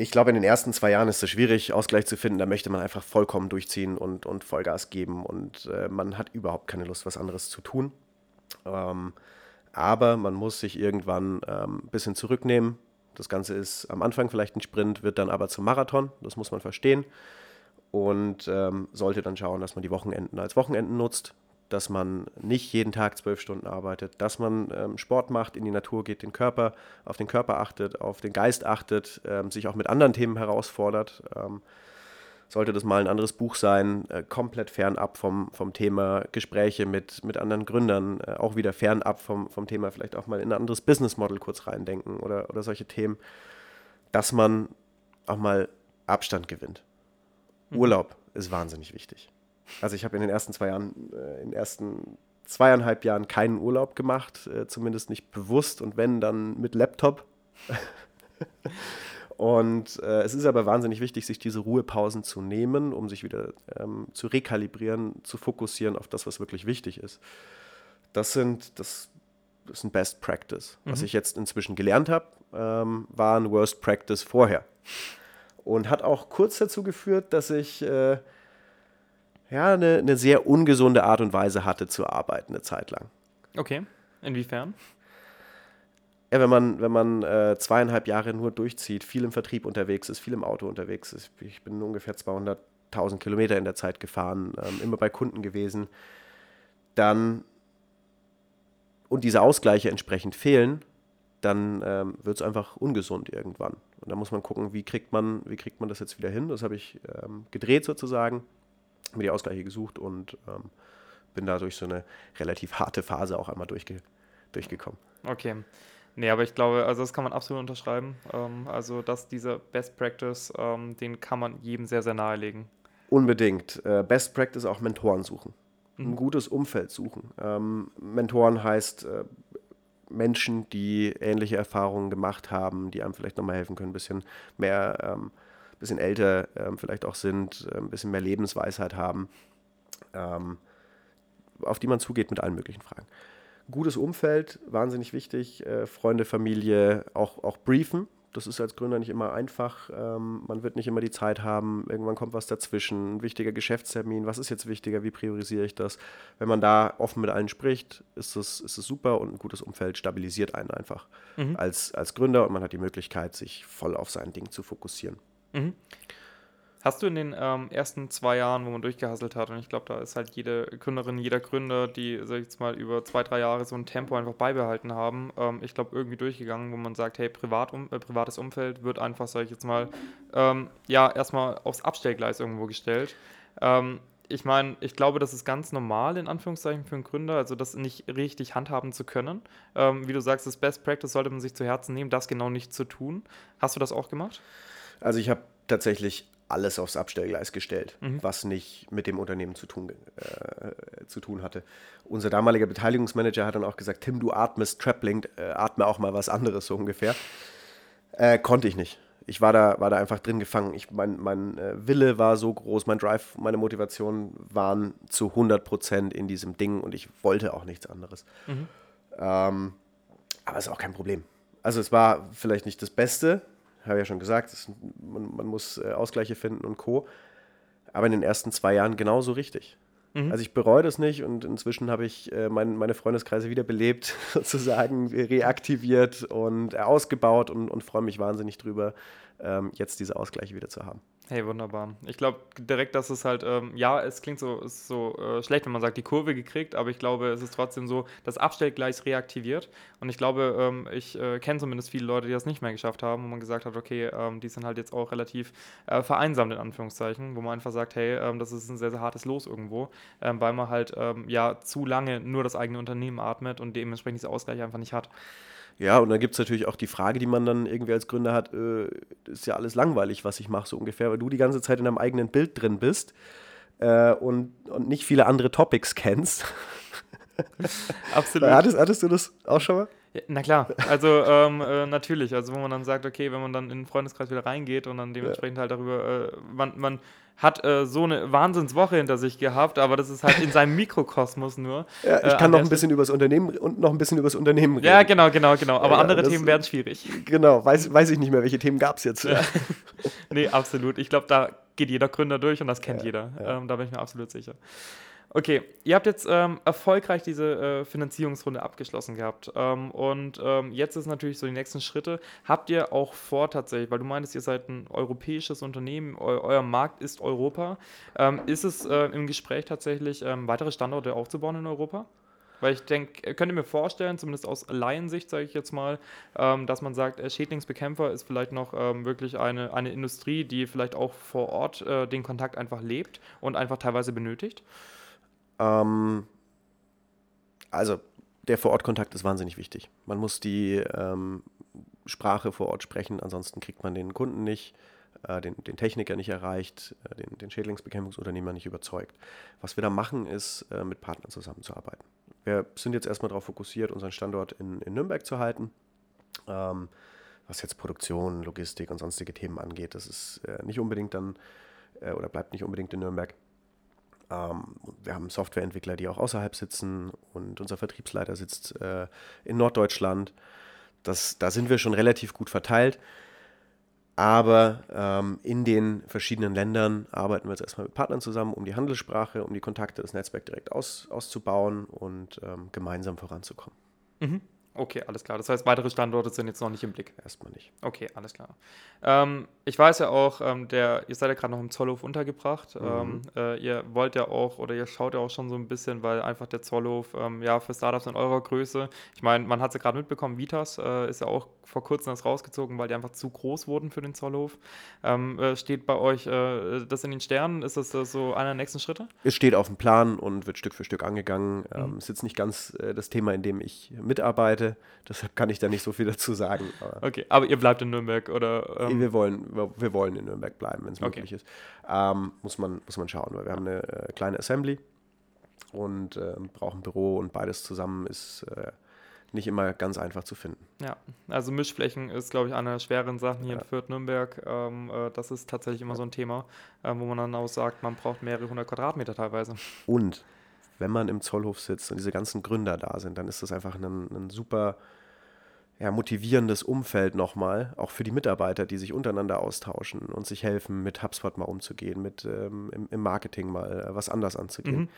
ich glaube, in den ersten zwei Jahren ist es schwierig, Ausgleich zu finden. Da möchte man einfach vollkommen durchziehen und, und Vollgas geben und äh, man hat überhaupt keine Lust, was anderes zu tun. Ähm, aber man muss sich irgendwann ähm, ein bisschen zurücknehmen. Das Ganze ist am Anfang vielleicht ein Sprint, wird dann aber zum Marathon. Das muss man verstehen. Und ähm, sollte dann schauen, dass man die Wochenenden als Wochenenden nutzt, dass man nicht jeden Tag zwölf Stunden arbeitet, dass man ähm, Sport macht, in die Natur geht, den Körper, auf den Körper achtet, auf den Geist achtet, ähm, sich auch mit anderen Themen herausfordert. Ähm, sollte das mal ein anderes Buch sein, äh, komplett fernab vom, vom Thema Gespräche mit, mit anderen Gründern, äh, auch wieder fernab vom, vom Thema vielleicht auch mal in ein anderes Business Model kurz reindenken oder, oder solche Themen, dass man auch mal Abstand gewinnt. Mhm. Urlaub ist wahnsinnig wichtig. Also ich habe in den ersten zwei Jahren, äh, in den ersten zweieinhalb Jahren keinen Urlaub gemacht, äh, zumindest nicht bewusst und wenn, dann mit Laptop. und äh, es ist aber wahnsinnig wichtig, sich diese Ruhepausen zu nehmen, um sich wieder ähm, zu rekalibrieren, zu fokussieren auf das, was wirklich wichtig ist. Das sind, das, ist ein Best Practice. Mhm. Was ich jetzt inzwischen gelernt habe, ähm, war ein Worst Practice vorher. Und hat auch kurz dazu geführt, dass ich äh, ja, eine, eine sehr ungesunde Art und Weise hatte zu arbeiten, eine Zeit lang. Okay, inwiefern? Ja, wenn man, wenn man äh, zweieinhalb Jahre nur durchzieht, viel im Vertrieb unterwegs ist, viel im Auto unterwegs ist. Ich bin ungefähr 200.000 Kilometer in der Zeit gefahren, ähm, immer bei Kunden gewesen. Dann und diese Ausgleiche entsprechend fehlen, dann ähm, wird es einfach ungesund irgendwann. Und da muss man gucken, wie kriegt man, wie kriegt man das jetzt wieder hin. Das habe ich ähm, gedreht sozusagen mir die Ausgleiche gesucht und ähm, bin da durch so eine relativ harte Phase auch einmal durchge durchgekommen. Okay. Nee, aber ich glaube, also das kann man absolut unterschreiben. Ähm, also, dass dieser Best Practice, ähm, den kann man jedem sehr, sehr nahelegen. Unbedingt. Äh, Best Practice auch Mentoren suchen. Mhm. Ein gutes Umfeld suchen. Ähm, Mentoren heißt äh, Menschen, die ähnliche Erfahrungen gemacht haben, die einem vielleicht nochmal helfen können, ein bisschen mehr ähm, bisschen älter ähm, vielleicht auch sind, äh, ein bisschen mehr Lebensweisheit haben, ähm, auf die man zugeht mit allen möglichen Fragen. Gutes Umfeld, wahnsinnig wichtig, äh, Freunde, Familie, auch, auch briefen. Das ist als Gründer nicht immer einfach. Ähm, man wird nicht immer die Zeit haben. Irgendwann kommt was dazwischen. Ein wichtiger Geschäftstermin. Was ist jetzt wichtiger? Wie priorisiere ich das? Wenn man da offen mit allen spricht, ist es, ist super und ein gutes Umfeld stabilisiert einen einfach mhm. als, als Gründer und man hat die Möglichkeit, sich voll auf sein Ding zu fokussieren. Mhm. Hast du in den ähm, ersten zwei Jahren, wo man durchgehasselt hat, und ich glaube, da ist halt jede Gründerin, jeder Gründer, die, sag ich jetzt mal, über zwei, drei Jahre so ein Tempo einfach beibehalten haben, ähm, ich glaube, irgendwie durchgegangen, wo man sagt, hey, privat um, äh, privates Umfeld wird einfach, sag ich jetzt mal, ähm, ja, erstmal aufs Abstellgleis irgendwo gestellt. Ähm, ich meine, ich glaube, das ist ganz normal in Anführungszeichen für einen Gründer, also das nicht richtig handhaben zu können. Ähm, wie du sagst, das Best Practice sollte man sich zu Herzen nehmen, das genau nicht zu tun. Hast du das auch gemacht? Also ich habe tatsächlich alles aufs Abstellgleis gestellt, mhm. was nicht mit dem Unternehmen zu tun, äh, zu tun hatte. Unser damaliger Beteiligungsmanager hat dann auch gesagt, Tim, du atmest Traplink, äh, atme auch mal was anderes so ungefähr. Äh, konnte ich nicht. Ich war da, war da einfach drin gefangen. Ich, mein mein äh, Wille war so groß, mein Drive, meine Motivation waren zu 100 Prozent in diesem Ding und ich wollte auch nichts anderes. Mhm. Ähm, aber es ist auch kein Problem. Also es war vielleicht nicht das Beste, habe ja schon gesagt, das, man, man, muss äh, Ausgleiche finden und Co. Aber in den ersten zwei Jahren genauso richtig. Mhm. Also ich bereue das nicht und inzwischen habe ich äh, mein, meine Freundeskreise wiederbelebt, sozusagen reaktiviert und ausgebaut und, und freue mich wahnsinnig drüber, ähm, jetzt diese Ausgleiche wieder zu haben. Hey, wunderbar. Ich glaube direkt, dass es halt, ähm, ja, es klingt so, so äh, schlecht, wenn man sagt, die Kurve gekriegt, aber ich glaube, es ist trotzdem so, das Abstellgleis reaktiviert. Und ich glaube, ähm, ich äh, kenne zumindest viele Leute, die das nicht mehr geschafft haben, wo man gesagt hat, okay, ähm, die sind halt jetzt auch relativ äh, vereinsamt, in Anführungszeichen, wo man einfach sagt, hey, ähm, das ist ein sehr, sehr hartes Los irgendwo, ähm, weil man halt, ähm, ja, zu lange nur das eigene Unternehmen atmet und dementsprechend diese Ausgleich einfach nicht hat. Ja, und dann gibt es natürlich auch die Frage, die man dann irgendwie als Gründer hat, äh, ist ja alles langweilig, was ich mache, so ungefähr, weil du die ganze Zeit in deinem eigenen Bild drin bist äh, und, und nicht viele andere Topics kennst. Absolut. Hattest, hattest du das auch schon mal? Ja, na klar, also ähm, äh, natürlich, also wo man dann sagt, okay, wenn man dann in den Freundeskreis wieder reingeht und dann dementsprechend ja. halt darüber, äh, man, man hat äh, so eine Wahnsinnswoche hinter sich gehabt, aber das ist halt in seinem Mikrokosmos nur. Ja, ich äh, kann noch ein bisschen über das Unternehmen und noch ein bisschen über das Unternehmen reden. Ja, genau, genau, genau. Aber ja, andere Themen werden schwierig. Genau, weiß, weiß ich nicht mehr, welche Themen gab es jetzt. Ja. nee, absolut. Ich glaube, da geht jeder Gründer durch und das kennt jeder. Ähm, da bin ich mir absolut sicher. Okay, ihr habt jetzt ähm, erfolgreich diese äh, Finanzierungsrunde abgeschlossen gehabt. Ähm, und ähm, jetzt ist natürlich so die nächsten Schritte. Habt ihr auch vor tatsächlich, weil du meintest, ihr seid ein europäisches Unternehmen, eu euer Markt ist Europa. Ähm, ist es äh, im Gespräch tatsächlich, ähm, weitere Standorte aufzubauen in Europa? Weil ich denke, äh, könnt ihr mir vorstellen, zumindest aus Laiensicht, sage ich jetzt mal, ähm, dass man sagt, äh, Schädlingsbekämpfer ist vielleicht noch ähm, wirklich eine, eine Industrie, die vielleicht auch vor Ort äh, den Kontakt einfach lebt und einfach teilweise benötigt? Ähm, also der Vorortkontakt ist wahnsinnig wichtig. Man muss die ähm, Sprache vor Ort sprechen, ansonsten kriegt man den Kunden nicht. äh, den, den Techniker nicht erreicht, äh, den, den Schädlingsbekämpfungsunternehmer nicht überzeugt. Was wir da machen, ist, äh, mit Partnern zusammenzuarbeiten. Wir sind jetzt erstmal darauf fokussiert, unseren Standort in, in Nürnberg zu halten. Ähm, was jetzt Produktion, Logistik und sonstige Themen angeht, das ist äh, nicht unbedingt dann äh, oder bleibt nicht unbedingt in Nürnberg. Ähm, wir haben Softwareentwickler, die auch außerhalb sitzen und unser Vertriebsleiter sitzt äh, in Norddeutschland. Das, da sind wir schon relativ gut verteilt. Aber ähm, in den verschiedenen Ländern arbeiten wir jetzt erstmal mit Partnern zusammen, um die Handelssprache, um die Kontakte, das Netzwerk direkt aus, auszubauen und ähm, gemeinsam voranzukommen. Mhm. Okay, alles klar. Das heißt, weitere Standorte sind jetzt noch nicht im Blick. Erstmal nicht. Okay, alles klar. Ähm, ich weiß ja auch, ähm, der, ihr seid ja gerade noch im Zollhof untergebracht. Mhm. Ähm, äh, ihr wollt ja auch oder ihr schaut ja auch schon so ein bisschen, weil einfach der Zollhof ähm, ja für Startups in eurer Größe, ich meine, man hat es ja gerade mitbekommen, Vitas äh, ist ja auch vor kurzem das rausgezogen, weil die einfach zu groß wurden für den Zollhof. Ähm, äh, steht bei euch äh, das in den Sternen? Ist das äh, so einer der nächsten Schritte? Es steht auf dem Plan und wird Stück für Stück angegangen. Mhm. ist jetzt nicht ganz äh, das Thema, in dem ich mitarbeite. Deshalb kann ich da nicht so viel dazu sagen. Aber okay, aber ihr bleibt in Nürnberg oder? Ähm? Wir, wollen, wir wollen in Nürnberg bleiben, wenn es okay. möglich ist. Ähm, muss, man, muss man schauen, weil wir haben eine äh, kleine Assembly und brauchen ein Büro und beides zusammen ist nicht immer ganz einfach zu finden. Ja, also Mischflächen ist, glaube ich, eine der schweren Sachen hier ja. in Fürth-Nürnberg. Ähm, äh, das ist tatsächlich immer ja. so ein Thema, äh, wo man dann auch sagt, man braucht mehrere hundert Quadratmeter teilweise. Und wenn man im Zollhof sitzt und diese ganzen Gründer da sind, dann ist das einfach ein, ein super ja, motivierendes Umfeld nochmal, auch für die Mitarbeiter, die sich untereinander austauschen und sich helfen, mit HubSpot mal umzugehen, mit ähm, im, im, Marketing mal äh, was anders anzugehen, mhm.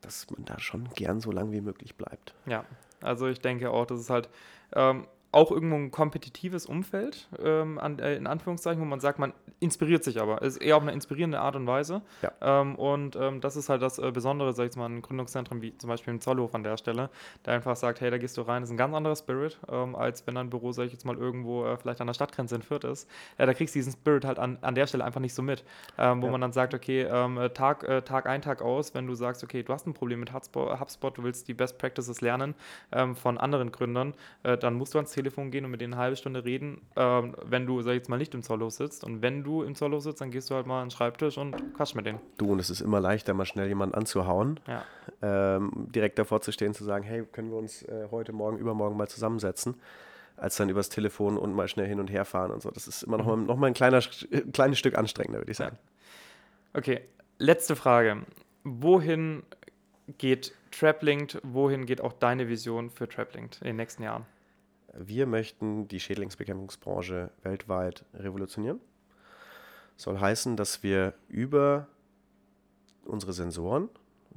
dass man da schon gern so lang wie möglich bleibt. Ja, also ich denke auch, das ist halt ähm, auch irgendwo ein kompetitives Umfeld, ähm, an, äh, in Anführungszeichen, wo man sagt, man inspiriert sich aber. Es ist eher auf eine inspirierende Art und Weise. Ja. Ähm, und ähm, das ist halt das äh, Besondere, sag ich mal, in Gründungszentren wie zum Beispiel im Zollhof an der Stelle, der einfach sagt, hey, da gehst du rein, das ist ein ganz anderer Spirit, ähm, als wenn ein Büro, sag ich jetzt mal, irgendwo äh, vielleicht an der Stadtgrenze in Fürth ist. Ja, da kriegst du diesen Spirit halt an, an der Stelle einfach nicht so mit. Ähm, wo ja. man dann sagt, okay, ähm, äh, Tag, äh, Tag ein, Tag aus, wenn du sagst, okay, du hast ein Problem mit HubSpot, HubSpot du willst die Best Practices lernen von anderen Gründern, äh, dann musst du ans Telefon gehen und mit denen eine halbe Stunde reden, ähm, wenn du, sag ich jetzt mal, nicht im Zollhof sitzt. Und wenn du im Zollhof sitzt, dann gehst du halt mal an den Schreibtisch und quatsch mit denen. Du, und es ist immer leichter, mal schnell jemanden anzuhauen, ja. ähm, direkt davor zu stehen, zu sagen, hey, können wir uns äh, heute, morgen, übermorgen mal zusammensetzen, als dann übers Telefon und mal schnell hin und her fahren und so. Das ist immer noch, mhm. mal, noch mal ein kleiner, kleines Stück anstrengender, würde ich sagen. Ja. Okay, letzte Frage. Wohin geht TrapLinked, wohin geht auch deine Vision für TrapLinked in den nächsten Jahren? Wir möchten die Schädlingsbekämpfungsbranche weltweit revolutionieren. Soll heißen, dass wir über unsere Sensoren,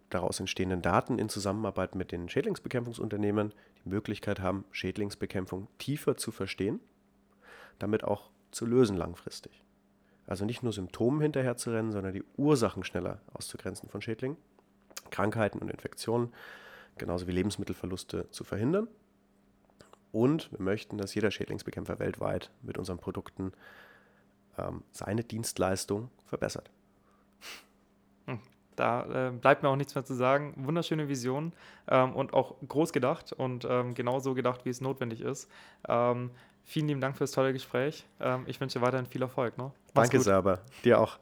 daraus entstehenden Daten in Zusammenarbeit mit den Schädlingsbekämpfungsunternehmen die Möglichkeit haben, Schädlingsbekämpfung tiefer zu verstehen, damit auch zu lösen langfristig. Also nicht nur Symptomen hinterher zu rennen, sondern die Ursachen schneller auszugrenzen von Schädlingen, Krankheiten und Infektionen, genauso wie Lebensmittelverluste zu verhindern und wir möchten, dass jeder Schädlingsbekämpfer weltweit mit unseren Produkten ähm, seine Dienstleistung verbessert. Hm, da äh, bleibt mir auch nichts mehr zu sagen. Wunderschöne Vision ähm, und auch groß gedacht und ähm, genauso gedacht, wie es notwendig ist. Ähm, vielen lieben Dank für das tolle Gespräch. Ähm, ich wünsche dir weiterhin viel Erfolg. Ne? Danke, Serber. Dir auch.